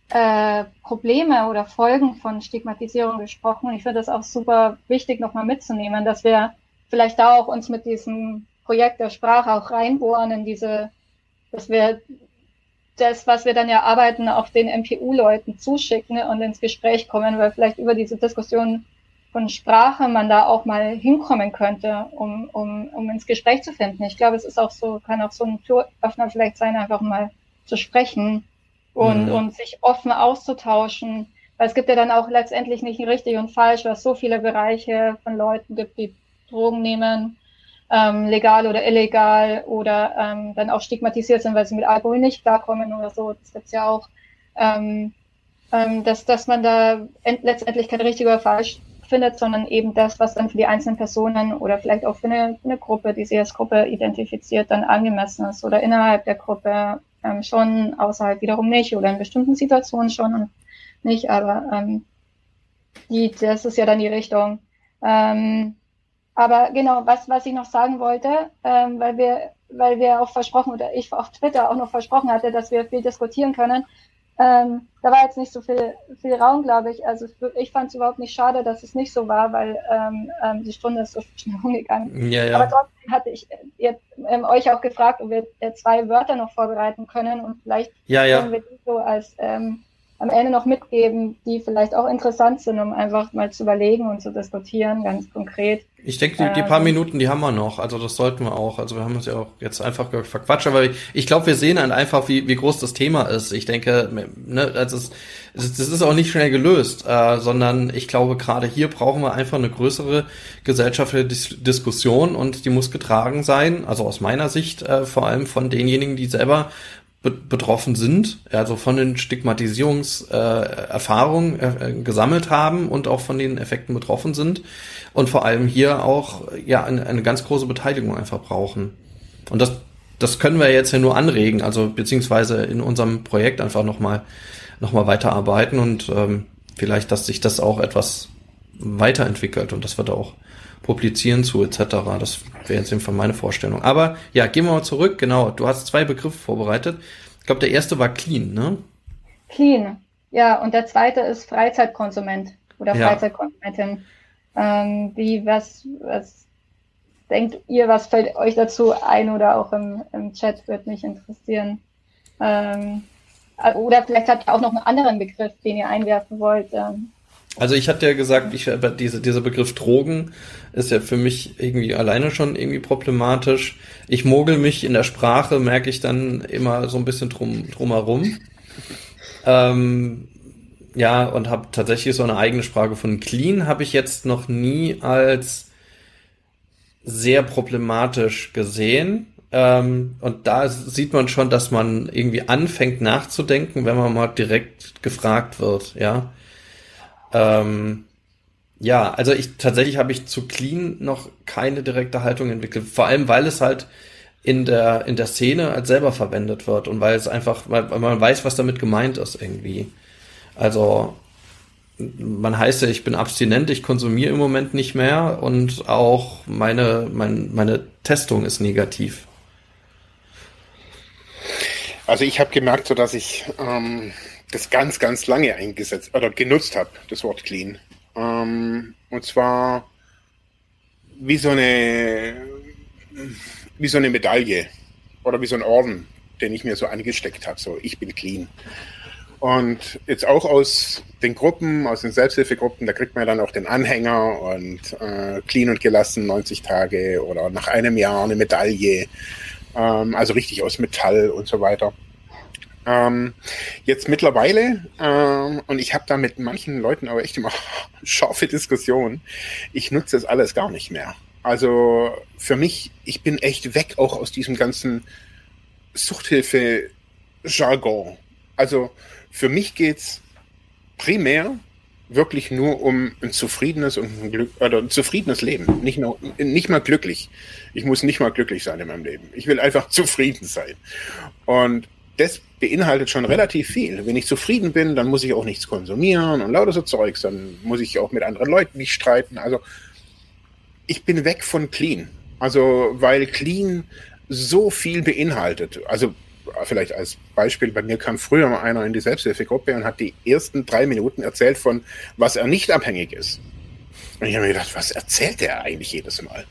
C: äh, Probleme oder Folgen von Stigmatisierung gesprochen. Und ich finde das auch super wichtig, nochmal mitzunehmen, dass wir vielleicht da auch uns mit diesem Projekt der Sprache auch reinbohren in diese, dass wir das, was wir dann ja arbeiten, auch den MPU-Leuten zuschicken und ins Gespräch kommen, weil vielleicht über diese Diskussion von Sprache man da auch mal hinkommen könnte, um, um, um ins Gespräch zu finden. Ich glaube, es ist auch so, kann auch so ein Türöffner vielleicht sein, einfach mal zu sprechen und, mhm. und sich offen auszutauschen. Weil es gibt ja dann auch letztendlich nicht richtig und falsch, weil es so viele Bereiche von Leuten gibt, die Drogen nehmen, ähm, legal oder illegal oder ähm, dann auch stigmatisiert sind, weil sie mit Alkohol nicht klarkommen oder so. Das gibt's ja auch. Ähm, ähm, dass, dass man da letztendlich kein richtig oder falsch findet, sondern eben das, was dann für die einzelnen Personen oder vielleicht auch für eine, eine Gruppe, die sie als Gruppe identifiziert, dann angemessen ist oder innerhalb der Gruppe ähm, schon, außerhalb wiederum nicht oder in bestimmten Situationen schon und nicht, aber ähm, die, das ist ja dann die Richtung. Ähm, aber genau, was, was ich noch sagen wollte, ähm, weil wir, weil wir auch versprochen oder ich auf Twitter auch noch versprochen hatte, dass wir viel diskutieren können. Ähm, da war jetzt nicht so viel, viel Raum, glaube ich. Also ich fand es überhaupt nicht schade, dass es nicht so war, weil ähm, ähm, die Stunde ist so <laughs> schnell umgegangen.
B: Ja, ja.
C: Aber trotzdem hatte ich ihr, ähm, euch auch gefragt, ob wir äh, zwei Wörter noch vorbereiten können und vielleicht
B: ja, ja.
C: können wir die so als ähm, am Ende noch mitgeben, die vielleicht auch interessant sind, um einfach mal zu überlegen und zu diskutieren, ganz konkret.
B: Ich denke, die, die paar ähm, Minuten, die haben wir noch. Also das sollten wir auch. Also wir haben uns ja auch jetzt einfach verquatscht, aber ich, ich glaube, wir sehen dann einfach, wie, wie groß das Thema ist. Ich denke, ne, also es, das ist auch nicht schnell gelöst, äh, sondern ich glaube, gerade hier brauchen wir einfach eine größere gesellschaftliche Dis Diskussion und die muss getragen sein, also aus meiner Sicht äh, vor allem von denjenigen, die selber betroffen sind, also von den Stigmatisierungserfahrungen äh, äh, gesammelt haben und auch von den Effekten betroffen sind und vor allem hier auch ja eine, eine ganz große Beteiligung einfach brauchen. Und das das können wir jetzt ja nur anregen, also beziehungsweise in unserem Projekt einfach nochmal noch mal weiterarbeiten und ähm, vielleicht, dass sich das auch etwas weiterentwickelt und das wird auch publizieren zu etc. Das wäre jetzt von meine Vorstellung. Aber ja, gehen wir mal zurück. Genau, du hast zwei Begriffe vorbereitet. Ich glaube, der erste war clean, ne?
C: Clean, ja. Und der zweite ist Freizeitkonsument oder ja. Freizeitkonsumentin. Ähm, wie, was, was denkt ihr, was fällt euch dazu ein oder auch im, im Chat, würde mich interessieren. Ähm, oder vielleicht habt ihr auch noch einen anderen Begriff, den ihr einwerfen wollt. Ähm,
B: Also ich hatte ja gesagt, ich, diese, dieser Begriff Drogen ist ja für mich irgendwie alleine schon irgendwie problematisch. Ich mogel mich in der Sprache, merke ich dann immer so ein bisschen drum drumherum. Ähm, ja, und habe tatsächlich so eine eigene Sprache von Clean habe ich jetzt noch nie als sehr problematisch gesehen. Ähm, und da sieht man schon, dass man irgendwie anfängt nachzudenken, wenn man mal direkt gefragt wird, ja. Ähm, ja, also ich tatsächlich habe ich zu Clean noch keine direkte Haltung entwickelt. Vor allem, weil es halt in der in der Szene als selber verwendet wird und weil es einfach, weil, weil man weiß, was damit gemeint ist irgendwie. Also man heißt ja, ich bin abstinent, ich konsumiere im Moment nicht mehr und auch meine mein, meine Testung ist negativ.
A: Also ich habe gemerkt, so dass ich ähm, das ganz, ganz lange eingesetzt oder genutzt habe, das Wort clean. Ähm, und zwar wie so eine wie so eine Medaille oder wie so ein Orden, den ich mir so angesteckt habe. So, ich bin clean. Und jetzt auch aus den Gruppen, aus den Selbsthilfegruppen, da kriegt man dann auch den Anhänger und äh, clean und gelassen 90 Tage oder nach einem Jahr eine Medaille, ähm, also richtig aus Metall und so weiter. Ähm, jetzt mittlerweile, ähm, und ich habe da mit manchen Leuten aber echt immer <laughs> scharfe Diskussionen, ich nutze das alles gar nicht mehr. Also für mich, ich bin echt weg auch aus diesem ganzen Suchthilfe-Jargon. Also für mich geht's primär wirklich nur um ein zufriedenes und ein Glück oder ein zufriedenes Leben. Nicht, nur, nicht mal glücklich. Ich muss nicht mal glücklich sein in meinem Leben. Ich will einfach <laughs> zufrieden sein. Und das beinhaltet schon relativ viel. Wenn ich zufrieden bin, dann muss ich auch nichts konsumieren und lauter so Zeugs. Dann muss ich auch mit anderen Leuten nicht streiten. Also ich bin weg von Clean. Also weil Clean so viel beinhaltet. Also vielleicht als Beispiel, bei mir kam früher mal einer in die Selbsthilfegruppe und hat die ersten drei Minuten erzählt von, was er nicht abhängig ist. Und ich habe mir gedacht, was erzählt er eigentlich jedes Mal?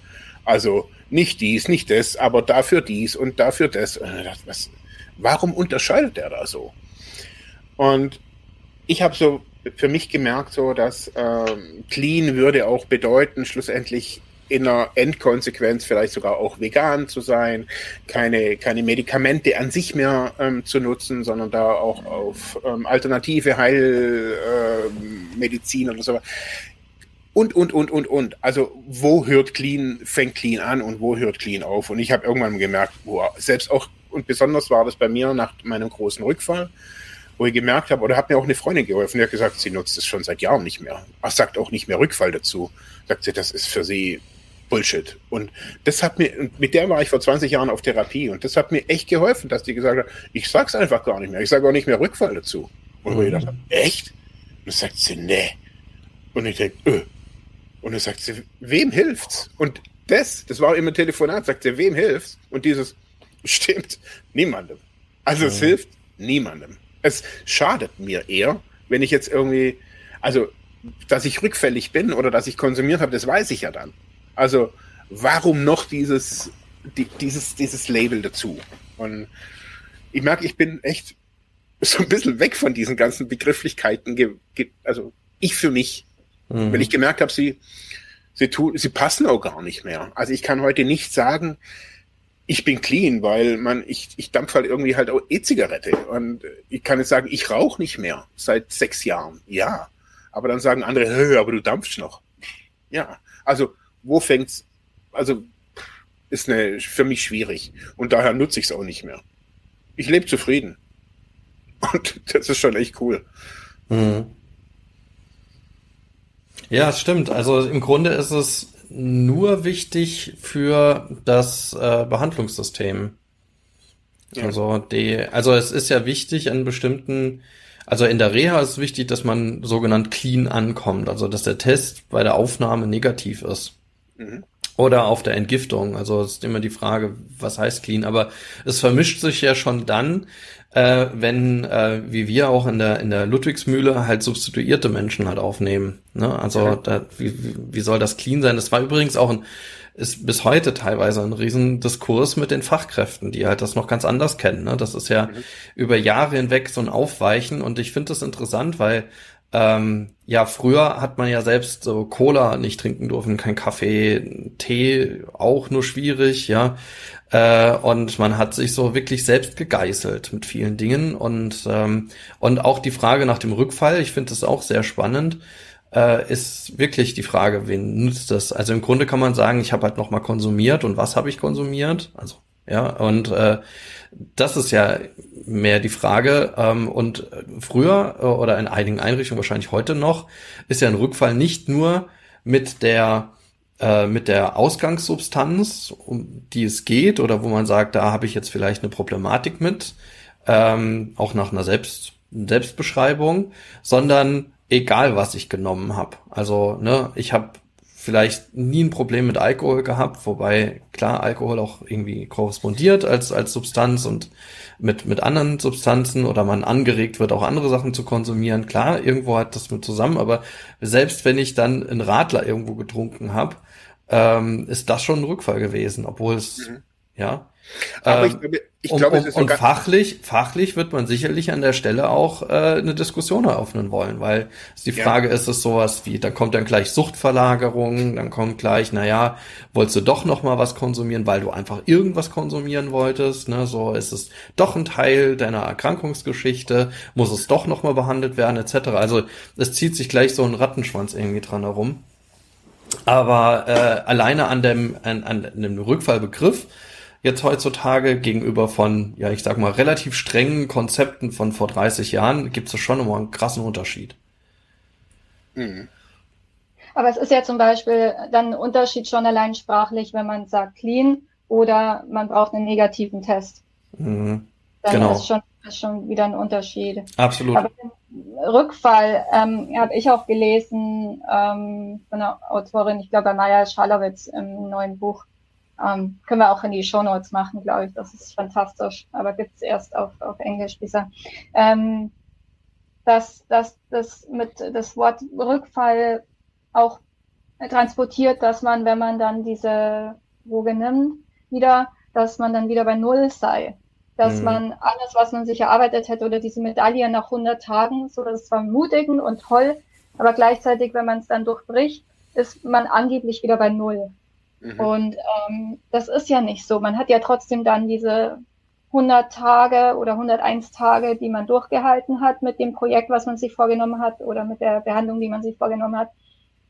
A: Also nicht dies, nicht das, aber dafür dies und dafür das. Und ich dachte, was, warum unterscheidet er da so? Und ich habe so für mich gemerkt, so dass ähm, Clean würde auch bedeuten, schlussendlich in einer Endkonsequenz vielleicht sogar auch vegan zu sein, keine, keine Medikamente an sich mehr ähm, zu nutzen, sondern da auch auf ähm, alternative Heilmedizin äh, oder so. Und, und, und, und, und. Also, wo hört Clean, fängt Clean an und wo hört Clean auf? Und ich habe irgendwann gemerkt, wow, selbst auch und besonders war das bei mir nach meinem großen Rückfall, wo ich gemerkt habe, oder hat mir auch eine Freundin geholfen, die hat gesagt, sie nutzt es schon seit Jahren nicht mehr. Ach, sagt auch nicht mehr Rückfall dazu. Sagt sie, das ist für sie Bullshit. Und das hat mir, mit der war ich vor 20 Jahren auf Therapie und das hat mir echt geholfen, dass die gesagt hat, ich sag's einfach gar nicht mehr. Ich sage auch nicht mehr Rückfall dazu. Und wo ich dachte, echt? Und dann sagt sie, nee. Und ich denke, öh. Und dann sagt sie, wem hilft's? Und das, das war immer Telefonat, sagt sie, wem hilft's? Und dieses, <laughs> Stimmt, niemandem. Also es hilft niemandem. Es schadet mir eher, wenn ich jetzt irgendwie, also dass ich rückfällig bin oder dass ich konsumiert habe, das weiß ich ja dann. Also warum noch dieses, die, dieses, dieses Label dazu? Und ich merke, ich bin echt so ein bisschen weg von diesen ganzen Begrifflichkeiten, also ich für mich, mhm. weil ich gemerkt habe, sie, sie, tun, sie passen auch gar nicht mehr. Also ich kann heute nicht sagen, ich bin clean, weil man, ich, ich dampf halt irgendwie halt auch E-Zigarette. Und ich kann jetzt sagen, ich rauche nicht mehr seit sechs Jahren. Ja. Aber dann sagen andere, hey, aber du dampfst noch. Ja. Also, wo fängt's? Also, ist eine, für mich schwierig. Und daher nutze ich es auch nicht mehr. Ich lebe zufrieden. <laughs> Und das ist schon echt cool. Mhm.
B: Ja, stimmt. Also im Grunde ist es nur wichtig für das äh, Behandlungssystem. Ja. Also die, also es ist ja wichtig an bestimmten, also in der Reha ist es wichtig, dass man sogenannt clean ankommt, also dass der Test bei der Aufnahme negativ ist. Mhm. Oder auf der Entgiftung. Also es ist immer die Frage, was heißt clean? Aber es vermischt sich ja schon dann, äh, wenn, äh, wie wir auch in der, in der Ludwigsmühle halt substituierte Menschen halt aufnehmen. Ne? Also ja. da, wie, wie soll das clean sein? Das war übrigens auch ein, ist bis heute teilweise ein Riesendiskurs mit den Fachkräften, die halt das noch ganz anders kennen. Ne? Das ist ja mhm. über Jahre hinweg so ein Aufweichen und ich finde das interessant, weil ähm, ja, früher hat man ja selbst so Cola nicht trinken dürfen, kein Kaffee, Tee auch nur schwierig, ja. Äh, und man hat sich so wirklich selbst gegeißelt mit vielen Dingen und ähm, und auch die Frage nach dem Rückfall, ich finde das auch sehr spannend, äh, ist wirklich die Frage, wen nützt das? Also im Grunde kann man sagen, ich habe halt noch mal konsumiert und was habe ich konsumiert? Also ja und äh, das ist ja mehr die Frage. Ähm, und früher äh, oder in einigen Einrichtungen, wahrscheinlich heute noch, ist ja ein Rückfall nicht nur mit der äh, mit der Ausgangssubstanz, um die es geht, oder wo man sagt, da habe ich jetzt vielleicht eine Problematik mit, ähm, auch nach einer Selbst Selbstbeschreibung, sondern egal was ich genommen habe. Also ne, ich habe vielleicht nie ein Problem mit Alkohol gehabt, wobei klar Alkohol auch irgendwie korrespondiert als als Substanz und mit mit anderen Substanzen oder man angeregt wird auch andere Sachen zu konsumieren. Klar, irgendwo hat das mit zusammen, aber selbst wenn ich dann einen Radler irgendwo getrunken habe, ähm, ist das schon ein Rückfall gewesen, obwohl es mhm. ja aber ich ähm, glaube, ich glaube, um, um, und fachlich, fachlich wird man sicherlich an der Stelle auch äh, eine Diskussion eröffnen wollen, weil die Frage ja. ist es sowas wie, da kommt dann gleich Suchtverlagerung, dann kommt gleich, naja, wolltest du doch noch mal was konsumieren, weil du einfach irgendwas konsumieren wolltest, ne? So ist es doch ein Teil deiner Erkrankungsgeschichte, muss es doch noch mal behandelt werden, etc. Also es zieht sich gleich so ein Rattenschwanz irgendwie dran herum. Aber äh, alleine an dem, an, an dem Rückfallbegriff jetzt heutzutage gegenüber von, ja, ich sag mal, relativ strengen Konzepten von vor 30 Jahren gibt es schon immer einen krassen Unterschied.
C: Mhm. Aber es ist ja zum Beispiel dann ein Unterschied schon allein sprachlich, wenn man sagt clean oder man braucht einen negativen Test. Mhm. Dann genau. ist schon, ist schon wieder ein Unterschied.
B: Absolut. Aber
C: Rückfall ähm, habe ich auch gelesen ähm, von einer Autorin, ich glaube Maya Schalowitz im neuen Buch, ähm, können wir auch in die Show Notes machen, glaube ich. Das ist fantastisch. Aber gibt's erst auf, auf Englisch bisher. Ähm, dass, dass das mit das Wort Rückfall auch transportiert, dass man, wenn man dann diese Droge nimmt, wieder, dass man dann wieder bei Null sei. Dass mhm. man alles, was man sich erarbeitet hätte oder diese Medaille nach 100 Tagen, so das war mutigend und toll, aber gleichzeitig, wenn man es dann durchbricht, ist man angeblich wieder bei Null. Mhm. Und ähm, das ist ja nicht so. Man hat ja trotzdem dann diese 100 Tage oder 101 Tage, die man durchgehalten hat mit dem Projekt, was man sich vorgenommen hat oder mit der Behandlung, die man sich vorgenommen hat,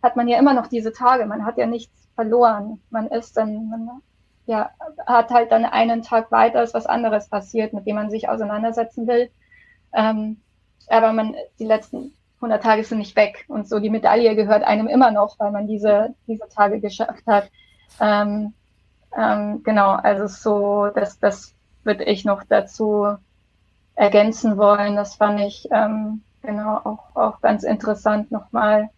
C: hat man ja immer noch diese Tage. Man hat ja nichts verloren. Man ist dann, man ja, hat halt dann einen Tag weiter, ist was anderes passiert, mit dem man sich auseinandersetzen will. Ähm, aber man, die letzten 100 Tage sind nicht weg. Und so die Medaille gehört einem immer noch, weil man diese, diese Tage geschafft hat. Ähm, ähm, genau, also so, das, das würde ich noch dazu ergänzen wollen. Das fand ich ähm, genau auch, auch ganz interessant nochmal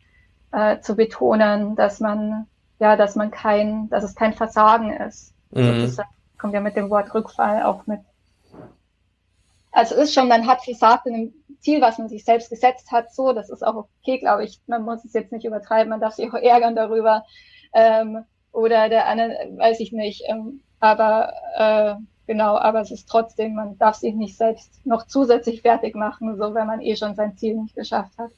C: äh, zu betonen, dass man ja, dass man kein, dass es kein Versagen ist. Mhm. Das kommt ja mit dem Wort Rückfall auch mit. Also ist schon, man hat versagt in einem Ziel, was man sich selbst gesetzt hat, so, das ist auch okay, glaube ich. Man muss es jetzt nicht übertreiben, man darf sich auch ärgern darüber. Ähm, oder der andere, weiß ich nicht. Ähm, aber äh, genau, aber es ist trotzdem, man darf sich nicht selbst noch zusätzlich fertig machen, so wenn man eh schon sein Ziel nicht geschafft hat.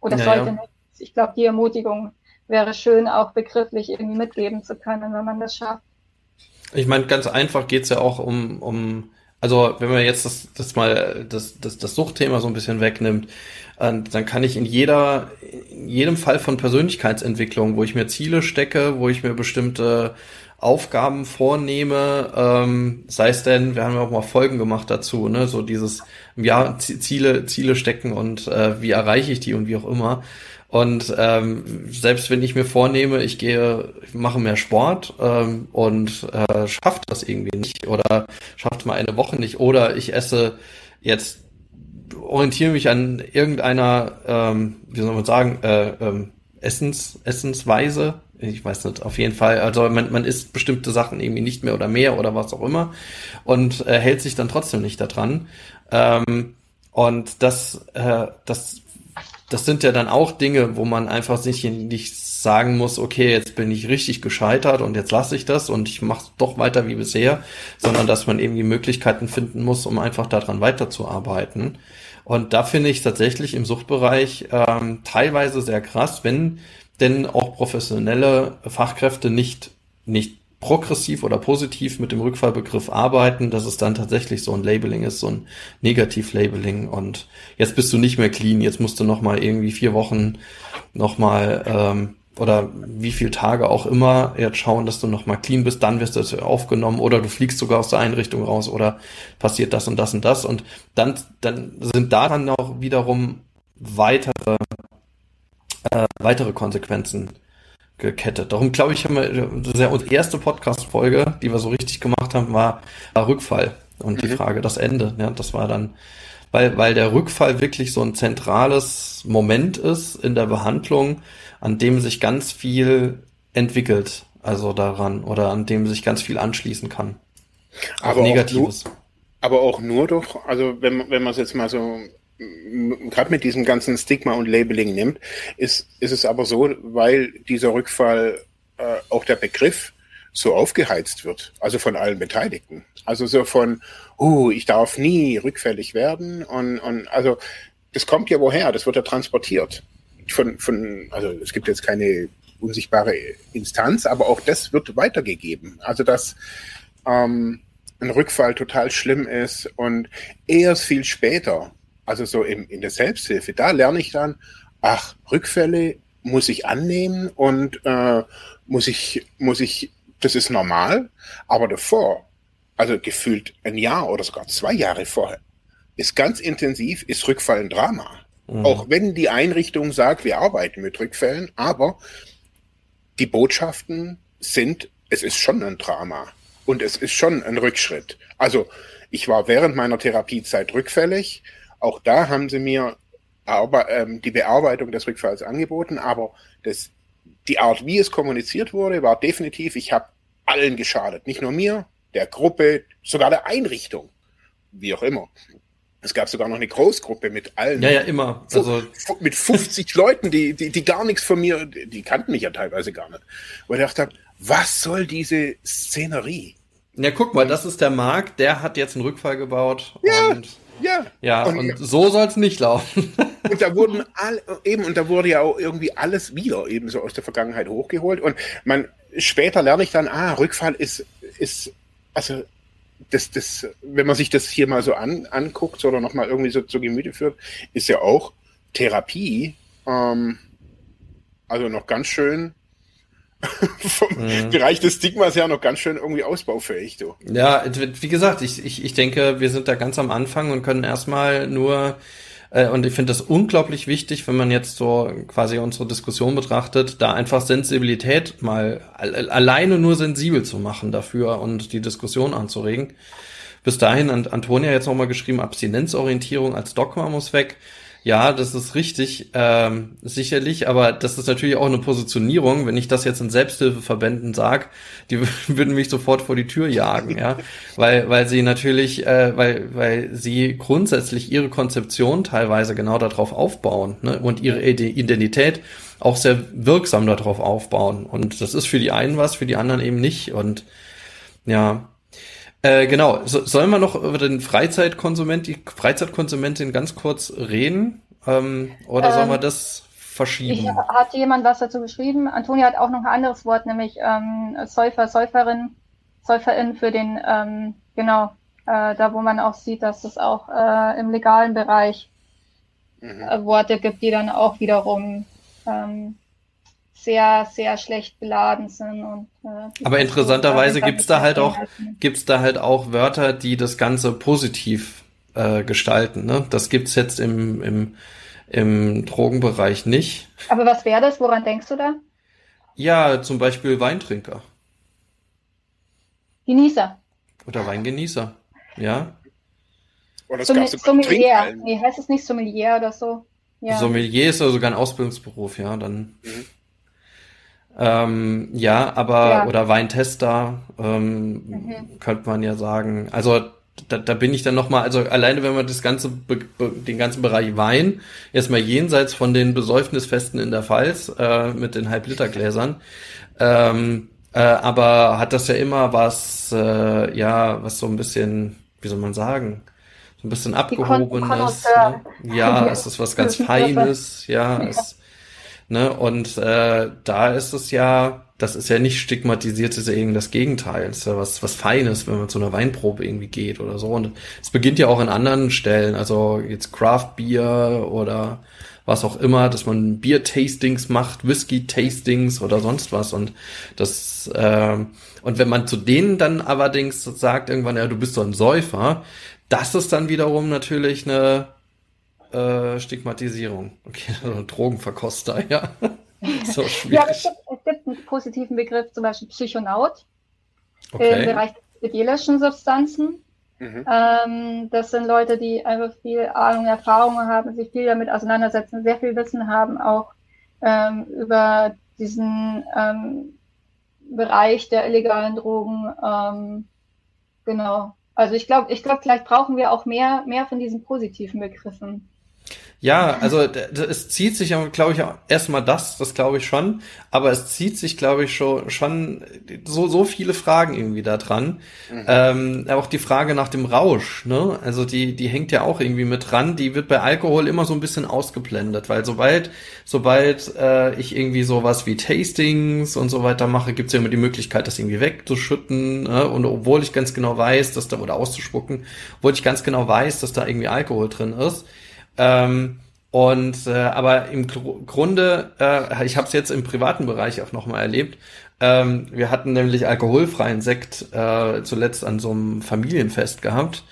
C: Oder ja, sollte nicht. Ich glaube, die Ermutigung wäre schön, auch begrifflich irgendwie mitgeben zu können, wenn man das schafft.
B: Ich meine, ganz einfach geht's ja auch um, um also wenn man jetzt das, das mal das, das, das Suchtthema so ein bisschen wegnimmt, äh, dann kann ich in jeder, in jedem Fall von Persönlichkeitsentwicklung, wo ich mir Ziele stecke, wo ich mir bestimmte Aufgaben vornehme, ähm, sei es denn, wir haben ja auch mal Folgen gemacht dazu, ne, so dieses ja Ziele Ziele stecken und äh, wie erreiche ich die und wie auch immer. Und ähm, selbst wenn ich mir vornehme, ich gehe, ich mache mehr Sport ähm, und äh, schafft das irgendwie nicht oder schafft mal eine Woche nicht oder ich esse jetzt orientiere mich an irgendeiner, ähm, wie soll man sagen, äh, ähm, Essens, Essensweise. Ich weiß nicht, auf jeden Fall. Also man, man isst bestimmte Sachen irgendwie nicht mehr oder mehr oder was auch immer und äh, hält sich dann trotzdem nicht daran. Ähm, und das, äh, das, das sind ja dann auch Dinge, wo man einfach sich nicht sagen muss, okay, jetzt bin ich richtig gescheitert und jetzt lasse ich das und ich mache doch weiter wie bisher, sondern dass man eben die Möglichkeiten finden muss, um einfach daran weiterzuarbeiten. Und da finde ich tatsächlich im Suchtbereich ähm, teilweise sehr krass, wenn denn auch professionelle Fachkräfte nicht, nicht progressiv oder positiv mit dem Rückfallbegriff arbeiten, dass es dann tatsächlich so ein Labeling ist, so ein Negativ-Labeling. Und jetzt bist du nicht mehr clean, jetzt musst du noch mal irgendwie vier Wochen noch mal ähm, oder wie viele Tage auch immer jetzt schauen, dass du noch mal clean bist, dann wirst du aufgenommen oder du fliegst sogar aus der Einrichtung raus oder passiert das und das und das. Und dann dann sind daran noch wiederum weitere äh, weitere Konsequenzen gekettet. Darum glaube ich, haben wir sehr unsere erste Podcast-Folge, die wir so richtig gemacht haben, war, war Rückfall und mhm. die Frage, das Ende. Ja, das war dann, weil, weil der Rückfall wirklich so ein zentrales Moment ist in der Behandlung, an dem sich ganz viel entwickelt, also daran, oder an dem sich ganz viel anschließen kann.
A: Auch aber Negatives. Auch nur, aber auch nur doch, also wenn, wenn man es jetzt mal so gerade mit diesem ganzen Stigma und Labeling nimmt, ist, ist es aber so, weil dieser Rückfall, äh, auch der Begriff, so aufgeheizt wird, also von allen Beteiligten. Also so von, oh, ich darf nie rückfällig werden und, und also das kommt ja woher, das wird ja transportiert. Von, von, also es gibt jetzt keine unsichtbare Instanz, aber auch das wird weitergegeben. Also dass ähm, ein Rückfall total schlimm ist und erst viel später also so im, in der Selbsthilfe, da lerne ich dann, ach, Rückfälle muss ich annehmen und äh, muss ich, muss ich, das ist normal, aber davor, also gefühlt ein Jahr oder sogar zwei Jahre vorher, ist ganz intensiv, ist Rückfall ein Drama. Mhm. Auch wenn die Einrichtung sagt, wir arbeiten mit Rückfällen, aber die Botschaften sind, es ist schon ein Drama und es ist schon ein Rückschritt. Also ich war während meiner Therapiezeit rückfällig, auch da haben sie mir ähm, die Bearbeitung des Rückfalls angeboten, aber das, die Art, wie es kommuniziert wurde, war definitiv, ich habe allen geschadet. Nicht nur mir, der Gruppe, sogar der Einrichtung, wie auch immer. Es gab sogar noch eine Großgruppe mit allen.
B: Ja, ja, immer.
A: Also mit 50 Leuten, die, die, die gar nichts von mir, die kannten mich ja teilweise gar nicht. Wo ich dachte, was soll diese Szenerie?
B: Ja, guck mal, das ist der Marc, der hat jetzt einen Rückfall gebaut.
A: Ja. Und ja.
B: Ja, und, und so soll es nicht laufen. <laughs>
A: und da wurden all, eben, und da wurde ja auch irgendwie alles wieder eben so aus der Vergangenheit hochgeholt. Und man, später lerne ich dann, ah, Rückfall ist, ist, also, das, das, wenn man sich das hier mal so an, anguckt oder nochmal irgendwie so zu Gemüte führt, ist ja auch Therapie, ähm, also noch ganz schön <laughs> vom mhm. Bereich des Stigmas ja noch ganz schön irgendwie ausbaufähig, du.
B: Ja, wie gesagt, ich, ich, ich denke, wir sind da ganz am Anfang und können erstmal nur, äh, und ich finde das unglaublich wichtig, wenn man jetzt so quasi unsere Diskussion betrachtet, da einfach Sensibilität mal alleine nur sensibel zu machen dafür und die Diskussion anzuregen. Bis dahin, Antonia jetzt nochmal geschrieben, Abstinenzorientierung als Dogma muss weg. Ja, das ist richtig, ähm, sicherlich, aber das ist natürlich auch eine Positionierung. Wenn ich das jetzt in Selbsthilfeverbänden sag, die <laughs> würden mich sofort vor die Tür jagen, ja, weil weil sie natürlich, äh, weil weil sie grundsätzlich ihre Konzeption teilweise genau darauf aufbauen ne? und ihre Identität auch sehr wirksam darauf aufbauen. Und das ist für die einen was, für die anderen eben nicht. Und ja, äh, genau. So, sollen wir noch über den Freizeitkonsument, die Freizeitkonsumentin ganz kurz reden? Ähm, oder ähm, sollen wir ähm, das verschieben? Ich,
C: hat jemand was dazu geschrieben? Antonia hat auch noch ein anderes Wort, nämlich ähm, Säufer, Säuferin, Säuferin für den, ähm, genau, äh, da wo man auch sieht, dass es auch äh, im legalen Bereich mhm. äh, Worte gibt, die dann auch wiederum ähm, sehr, sehr schlecht beladen sind. Und,
B: äh, Aber interessanterweise gibt's da halt auch, gibt's da halt auch Wörter, die das Ganze positiv äh, gestalten. Ne? Das gibt's jetzt im, im, im Drogenbereich nicht.
C: Aber was wäre das? Woran denkst du da?
B: Ja, zum Beispiel Weintrinker.
C: Genießer.
B: Oder Weingenießer, ja.
C: Oder Sommelier. Nee, heißt es nicht Sommelier oder so?
B: Ja. Sommelier ist ja sogar ein Ausbildungsberuf, ja, dann. Mhm. Ähm, ja, aber, ja. oder Weintester, ähm, mhm. könnte man ja sagen. Also, da, da bin ich dann nochmal, also alleine wenn man das ganze, den ganzen Bereich Wein, erstmal jenseits von den Besäufnisfesten in der Pfalz, äh, mit den Halblitergläsern, ähm, äh, aber hat das ja immer was, äh, ja, was so ein bisschen, wie soll man sagen, so ein bisschen abgehobenes. Ne? Ja, <laughs> es ist was ganz Feines, ja, es, ne, und äh, da ist es ja, das ist ja nicht stigmatisiert, ist ja irgendwie das Gegenteil. Es ist ja was, was Feines, wenn man zu einer Weinprobe irgendwie geht oder so. Und es beginnt ja auch an anderen Stellen, also jetzt Craft Beer oder was auch immer, dass man Bier-Tastings macht, Whisky-Tastings oder sonst was. Und das, äh, und wenn man zu denen dann allerdings sagt irgendwann, ja, du bist so ein Säufer, das ist dann wiederum natürlich eine äh, Stigmatisierung. Okay, <laughs> also Drogenverkoster, ja. <laughs>
C: so schwierig. Ja, es gibt, es gibt einen positiven Begriff, zum Beispiel Psychonaut okay. im Bereich der psychedelischen Substanzen. Mhm. Ähm, das sind Leute, die einfach viel Ahnung, Erfahrung haben, sich viel damit auseinandersetzen, sehr viel Wissen haben, auch ähm, über diesen ähm, Bereich der illegalen Drogen. Ähm, genau. Also ich glaube, ich glaube, vielleicht brauchen wir auch mehr, mehr von diesen positiven Begriffen.
B: Ja, also es zieht sich, glaube ich, erstmal das, das glaube ich schon, aber es zieht sich, glaube ich, schon, schon so, so viele Fragen irgendwie da dran. Mhm. Ähm, auch die Frage nach dem Rausch, ne? Also die, die hängt ja auch irgendwie mit dran, die wird bei Alkohol immer so ein bisschen ausgeblendet, weil sobald, sobald äh, ich irgendwie sowas wie Tastings und so weiter mache, gibt's ja immer die Möglichkeit, das irgendwie wegzuschütten, ne? und obwohl ich ganz genau weiß, dass da, oder auszuspucken, obwohl ich ganz genau weiß, dass da irgendwie Alkohol drin ist ähm, und äh, aber im Grunde, äh, ich habe es jetzt im privaten Bereich auch nochmal erlebt. Ähm, wir hatten nämlich alkoholfreien Sekt äh, zuletzt an so einem Familienfest gehabt.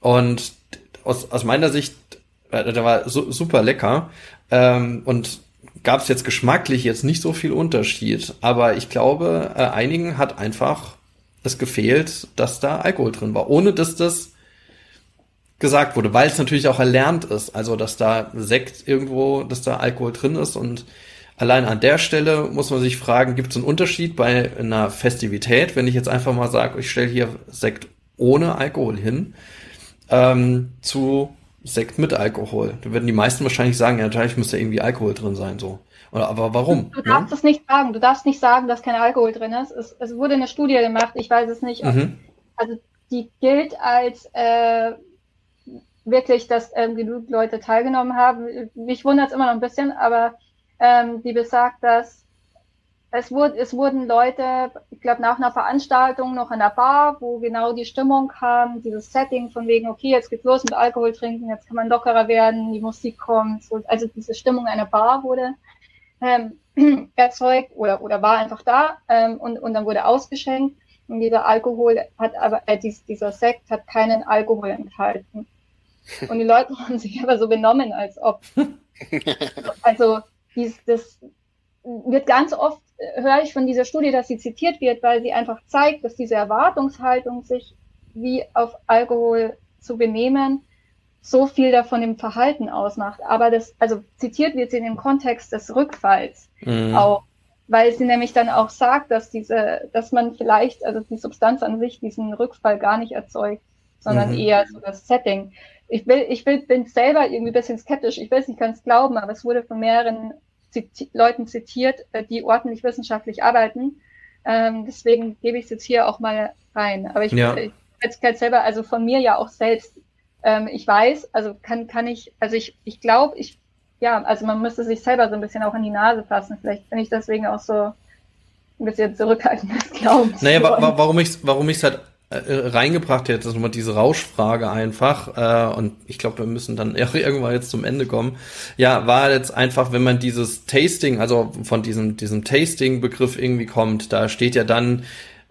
B: Und aus, aus meiner Sicht, äh, der war su super lecker. Ähm, und gab es jetzt geschmacklich jetzt nicht so viel Unterschied. Aber ich glaube, äh, einigen hat einfach es gefehlt, dass da Alkohol drin war, ohne dass das gesagt wurde, weil es natürlich auch erlernt ist, also dass da Sekt irgendwo, dass da Alkohol drin ist und allein an der Stelle muss man sich fragen, gibt es einen Unterschied bei einer Festivität, wenn ich jetzt einfach mal sage, ich stelle hier Sekt ohne Alkohol hin, ähm, zu Sekt mit Alkohol. Da würden die meisten wahrscheinlich sagen, ja, natürlich muss da irgendwie Alkohol drin sein, so. Oder, aber warum?
C: Du, du darfst ja? es nicht sagen. Du darfst nicht sagen, dass kein Alkohol drin ist. Es, es wurde eine Studie gemacht. Ich weiß es nicht. Mhm. Also die gilt als äh, wirklich, dass ähm, genug Leute teilgenommen haben. Mich wundert es immer noch ein bisschen, aber ähm, die besagt, dass es, wurde, es wurden Leute, ich glaube, nach einer Veranstaltung noch in der Bar, wo genau die Stimmung kam, dieses Setting von wegen, okay, jetzt geht's los mit Alkohol trinken, jetzt kann man lockerer werden, die Musik kommt, so, also diese Stimmung einer Bar wurde ähm, <clears throat> erzeugt oder, oder war einfach da ähm, und, und dann wurde ausgeschenkt. Und dieser Alkohol hat aber, äh, dies, dieser Sekt hat keinen Alkohol enthalten. Und die Leute <laughs> haben sich aber so benommen, als ob. <laughs> also, dies, das wird ganz oft, äh, höre ich von dieser Studie, dass sie zitiert wird, weil sie einfach zeigt, dass diese Erwartungshaltung, sich wie auf Alkohol zu benehmen, so viel davon im Verhalten ausmacht. Aber das, also zitiert wird sie in dem Kontext des Rückfalls mhm. auch, weil sie nämlich dann auch sagt, dass diese, dass man vielleicht, also die Substanz an sich diesen Rückfall gar nicht erzeugt, sondern mhm. eher so das Setting ich will, ich will, bin selber irgendwie ein bisschen skeptisch. Ich will es nicht ganz glauben, aber es wurde von mehreren ziti Leuten zitiert, äh, die ordentlich wissenschaftlich arbeiten. Ähm, deswegen gebe ich es jetzt hier auch mal rein. Aber ich, ja. ich jetzt halt selber, also von mir ja auch selbst, ähm, ich weiß, also kann, kann ich, also ich, ich glaube, ich, ja, also man müsste sich selber so ein bisschen auch in die Nase fassen. Vielleicht bin ich deswegen auch so ein bisschen zurückhaltend <laughs> des Glaubens.
B: Naja, wa warum ich warum ich es halt reingebracht hätte, nochmal diese Rauschfrage einfach, äh, und ich glaube, wir müssen dann <laughs> irgendwann jetzt zum Ende kommen. Ja, war jetzt einfach, wenn man dieses Tasting, also von diesem, diesem Tasting-Begriff irgendwie kommt, da steht ja dann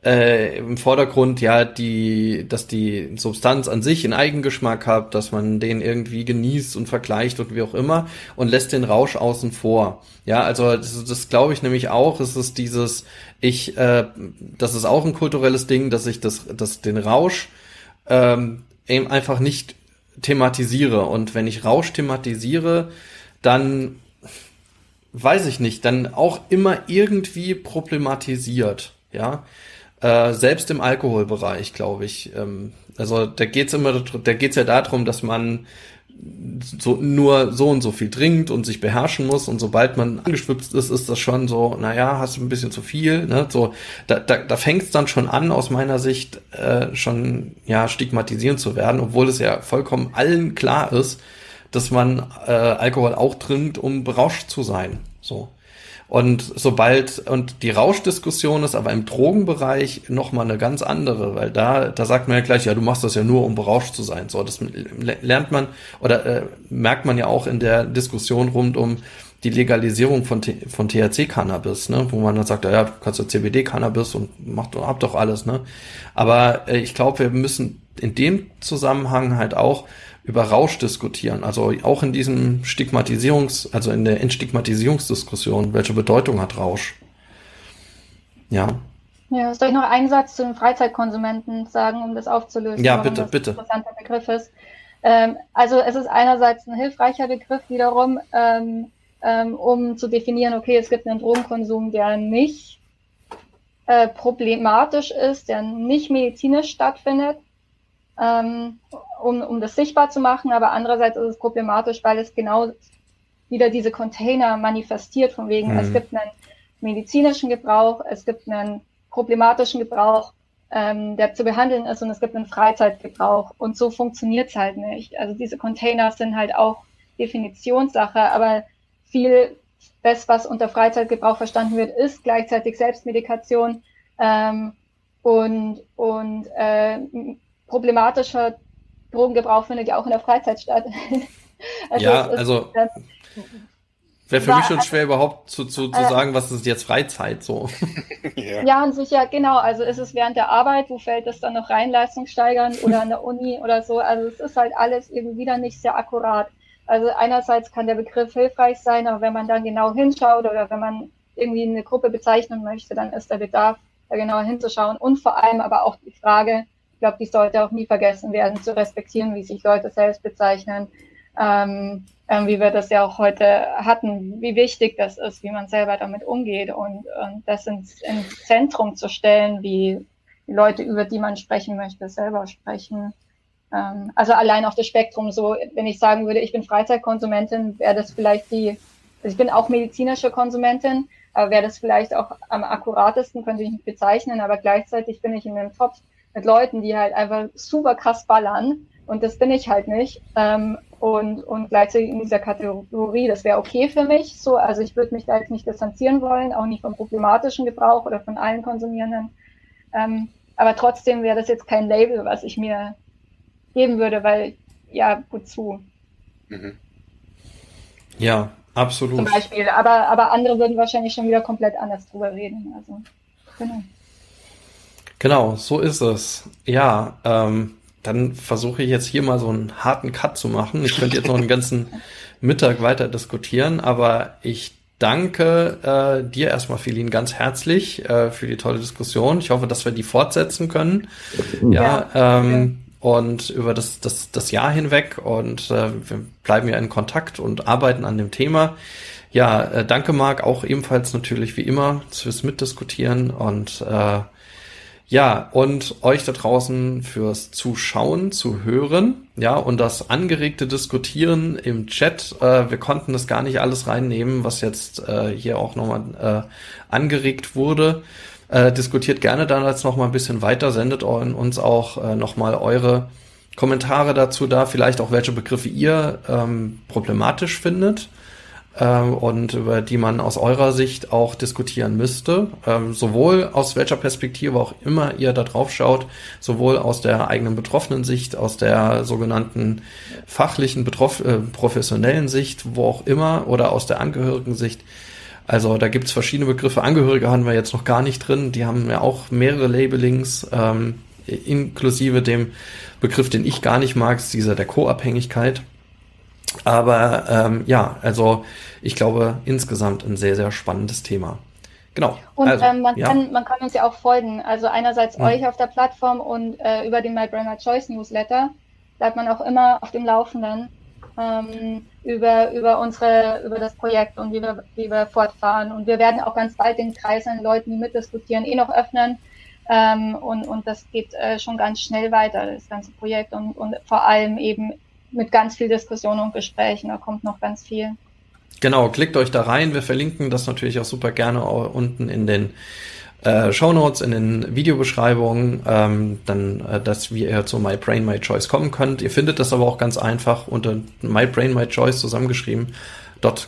B: äh, im Vordergrund ja die, dass die Substanz an sich einen Eigengeschmack hat, dass man den irgendwie genießt und vergleicht und wie auch immer und lässt den Rausch außen vor. Ja, also das, das glaube ich nämlich auch. Es ist dieses, ich, äh, das ist auch ein kulturelles Ding, dass ich das, das den Rausch ähm, eben einfach nicht thematisiere. Und wenn ich Rausch thematisiere, dann weiß ich nicht, dann auch immer irgendwie problematisiert. Ja, äh, selbst im Alkoholbereich, glaube ich. Ähm, also da geht's immer, da geht's ja darum, dass man so nur so und so viel trinkt und sich beherrschen muss und sobald man angeschwipst ist, ist das schon so, naja, hast du ein bisschen zu viel, ne? So, da, da, da fängt es dann schon an, aus meiner Sicht äh, schon ja stigmatisierend zu werden, obwohl es ja vollkommen allen klar ist, dass man äh, Alkohol auch trinkt, um berauscht zu sein. So. Und sobald, und die Rauschdiskussion ist aber im Drogenbereich nochmal eine ganz andere, weil da, da sagt man ja gleich, ja, du machst das ja nur, um berauscht zu sein. So, das lernt man oder äh, merkt man ja auch in der Diskussion rund um die Legalisierung von, von THC-Cannabis, ne, wo man dann sagt, ja, du kannst ja CBD-Cannabis und mach doch, hab doch alles, ne. Aber äh, ich glaube, wir müssen in dem Zusammenhang halt auch über Rausch diskutieren. Also auch in diesem Stigmatisierungs-, also in der Entstigmatisierungsdiskussion, welche Bedeutung hat Rausch? Ja.
C: Ja, soll ich noch einen Satz zu den Freizeitkonsumenten sagen, um das aufzulösen?
B: Ja, bitte, das bitte.
C: Ein interessanter Begriff ist. Ähm, also es ist einerseits ein hilfreicher Begriff wiederum, ähm, ähm, um zu definieren, okay, es gibt einen Drogenkonsum, der nicht äh, problematisch ist, der nicht medizinisch stattfindet, ähm, um, um das sichtbar zu machen, aber andererseits ist es problematisch, weil es genau wieder diese Container manifestiert, von wegen, mhm. es gibt einen medizinischen Gebrauch, es gibt einen problematischen Gebrauch, ähm, der zu behandeln ist und es gibt einen Freizeitgebrauch und so funktioniert es halt nicht. Also diese Container sind halt auch Definitionssache, aber viel das, was unter Freizeitgebrauch verstanden wird, ist gleichzeitig Selbstmedikation ähm, und, und äh, problematischer Drogengebrauch findet ja auch in der Freizeit statt. <laughs>
B: also ja, also wäre für mich schon schwer überhaupt zu, zu, zu äh, sagen, was ist jetzt Freizeit so.
C: ja. ja, und sicher, genau. Also ist es während der Arbeit, wo fällt das dann noch rein, Leistung steigern oder an der Uni oder so. Also es ist halt alles irgendwie wieder nicht sehr akkurat. Also einerseits kann der Begriff hilfreich sein, aber wenn man dann genau hinschaut oder wenn man irgendwie eine Gruppe bezeichnen möchte, dann ist der Bedarf, da genauer hinzuschauen. Und vor allem aber auch die Frage, ich glaube, die sollte auch nie vergessen werden, zu respektieren, wie sich Leute selbst bezeichnen, ähm, ähm, wie wir das ja auch heute hatten, wie wichtig das ist, wie man selber damit umgeht und, und das ins, ins Zentrum zu stellen, wie die Leute, über die man sprechen möchte, selber sprechen. Ähm, also allein auf das Spektrum, so wenn ich sagen würde, ich bin Freizeitkonsumentin, wäre das vielleicht die, also ich bin auch medizinische Konsumentin, aber wäre das vielleicht auch am akkuratesten, könnte ich nicht bezeichnen, aber gleichzeitig bin ich in dem Topf mit Leuten, die halt einfach super krass ballern. Und das bin ich halt nicht. Ähm, und, und gleichzeitig in dieser Kategorie, das wäre okay für mich. So, also ich würde mich da jetzt nicht distanzieren wollen, auch nicht vom problematischen Gebrauch oder von allen Konsumierenden. Ähm, aber trotzdem wäre das jetzt kein Label, was ich mir geben würde, weil ja, wozu? Mhm.
B: Ja, absolut.
C: Zum Beispiel. Aber, aber andere würden wahrscheinlich schon wieder komplett anders drüber reden. Also, genau.
B: Genau, so ist es. Ja, ähm, dann versuche ich jetzt hier mal so einen harten Cut zu machen. Ich könnte jetzt noch einen ganzen <laughs> Mittag weiter diskutieren, aber ich danke äh, dir erstmal, Filin, ganz herzlich äh, für die tolle Diskussion. Ich hoffe, dass wir die fortsetzen können. Ja, ja ähm, und über das, das, das Jahr hinweg und äh, wir bleiben ja in Kontakt und arbeiten an dem Thema. Ja, äh, danke Marc, auch ebenfalls natürlich wie immer fürs Mitdiskutieren und äh, ja, und euch da draußen fürs Zuschauen, zu hören, ja, und das angeregte Diskutieren im Chat. Äh, wir konnten das gar nicht alles reinnehmen, was jetzt äh, hier auch nochmal äh, angeregt wurde. Äh, diskutiert gerne dann jetzt nochmal ein bisschen weiter, sendet uns auch äh, nochmal eure Kommentare dazu da, vielleicht auch welche Begriffe ihr ähm, problematisch findet ähm, und über die man aus eurer Sicht auch diskutieren müsste. Ähm, sowohl aus welcher Perspektive auch immer ihr da drauf schaut, sowohl aus der eigenen betroffenen Sicht, aus der sogenannten fachlichen, betroff äh, professionellen Sicht, wo auch immer, oder aus der Angehörigen-Sicht. Also da gibt's verschiedene Begriffe. Angehörige haben wir jetzt noch gar nicht drin. Die haben ja auch mehrere Labelings, ähm, inklusive dem Begriff, den ich gar nicht mag, ist dieser der Co-Abhängigkeit. Aber ähm, ja, also ich glaube insgesamt ein sehr, sehr spannendes Thema. Genau.
C: Und also, ähm, man, ja. kann, man kann uns ja auch folgen. Also einerseits mhm. euch auf der Plattform und äh, über den My Brain My Choice Newsletter bleibt man auch immer auf dem Laufenden ähm, über, über unsere, über das Projekt und wie wir, wie wir fortfahren. Und wir werden auch ganz bald den Kreis an Leuten, die mitdiskutieren, eh noch öffnen. Ähm, und, und das geht äh, schon ganz schnell weiter, das ganze Projekt und, und vor allem eben mit ganz viel Diskussion und Gesprächen. Da kommt noch ganz viel.
B: Genau, klickt euch da rein. Wir verlinken das natürlich auch super gerne unten in den äh, Show Notes, in den Videobeschreibungen, ähm, dann, äh, dass wie ihr zu My Brain, My Choice kommen könnt. Ihr findet das aber auch ganz einfach unter My Brain, My Choice zusammengeschrieben.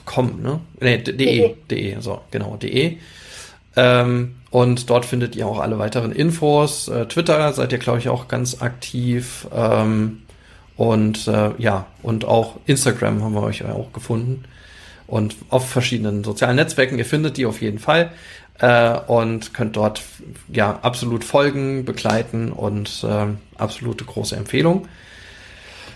B: .com, ne? Nee, de, de, de, so, genau, de. Ähm, und dort findet ihr auch alle weiteren Infos. Äh, Twitter seid ihr, glaube ich, auch ganz aktiv. Ähm, und äh, ja, und auch Instagram haben wir euch auch gefunden. Und auf verschiedenen sozialen Netzwerken. Ihr findet die auf jeden Fall. Äh, und könnt dort ja absolut folgen, begleiten und äh, absolute große Empfehlung.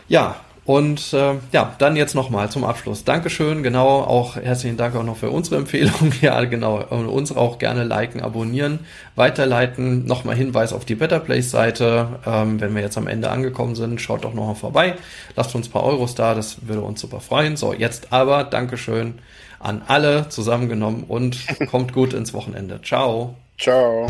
B: Ja, und äh, ja, dann jetzt nochmal zum Abschluss. Dankeschön, genau, auch herzlichen Dank auch noch für unsere <laughs> Empfehlung. Ja, genau, und uns auch gerne liken, abonnieren, weiterleiten. Nochmal Hinweis auf die Better Place Seite. Ähm, wenn wir jetzt am Ende angekommen sind, schaut doch nochmal vorbei. Lasst uns ein paar Euros da, das würde uns super freuen. So, jetzt aber Dankeschön an alle zusammengenommen und <laughs> kommt gut ins Wochenende. Ciao.
A: Ciao.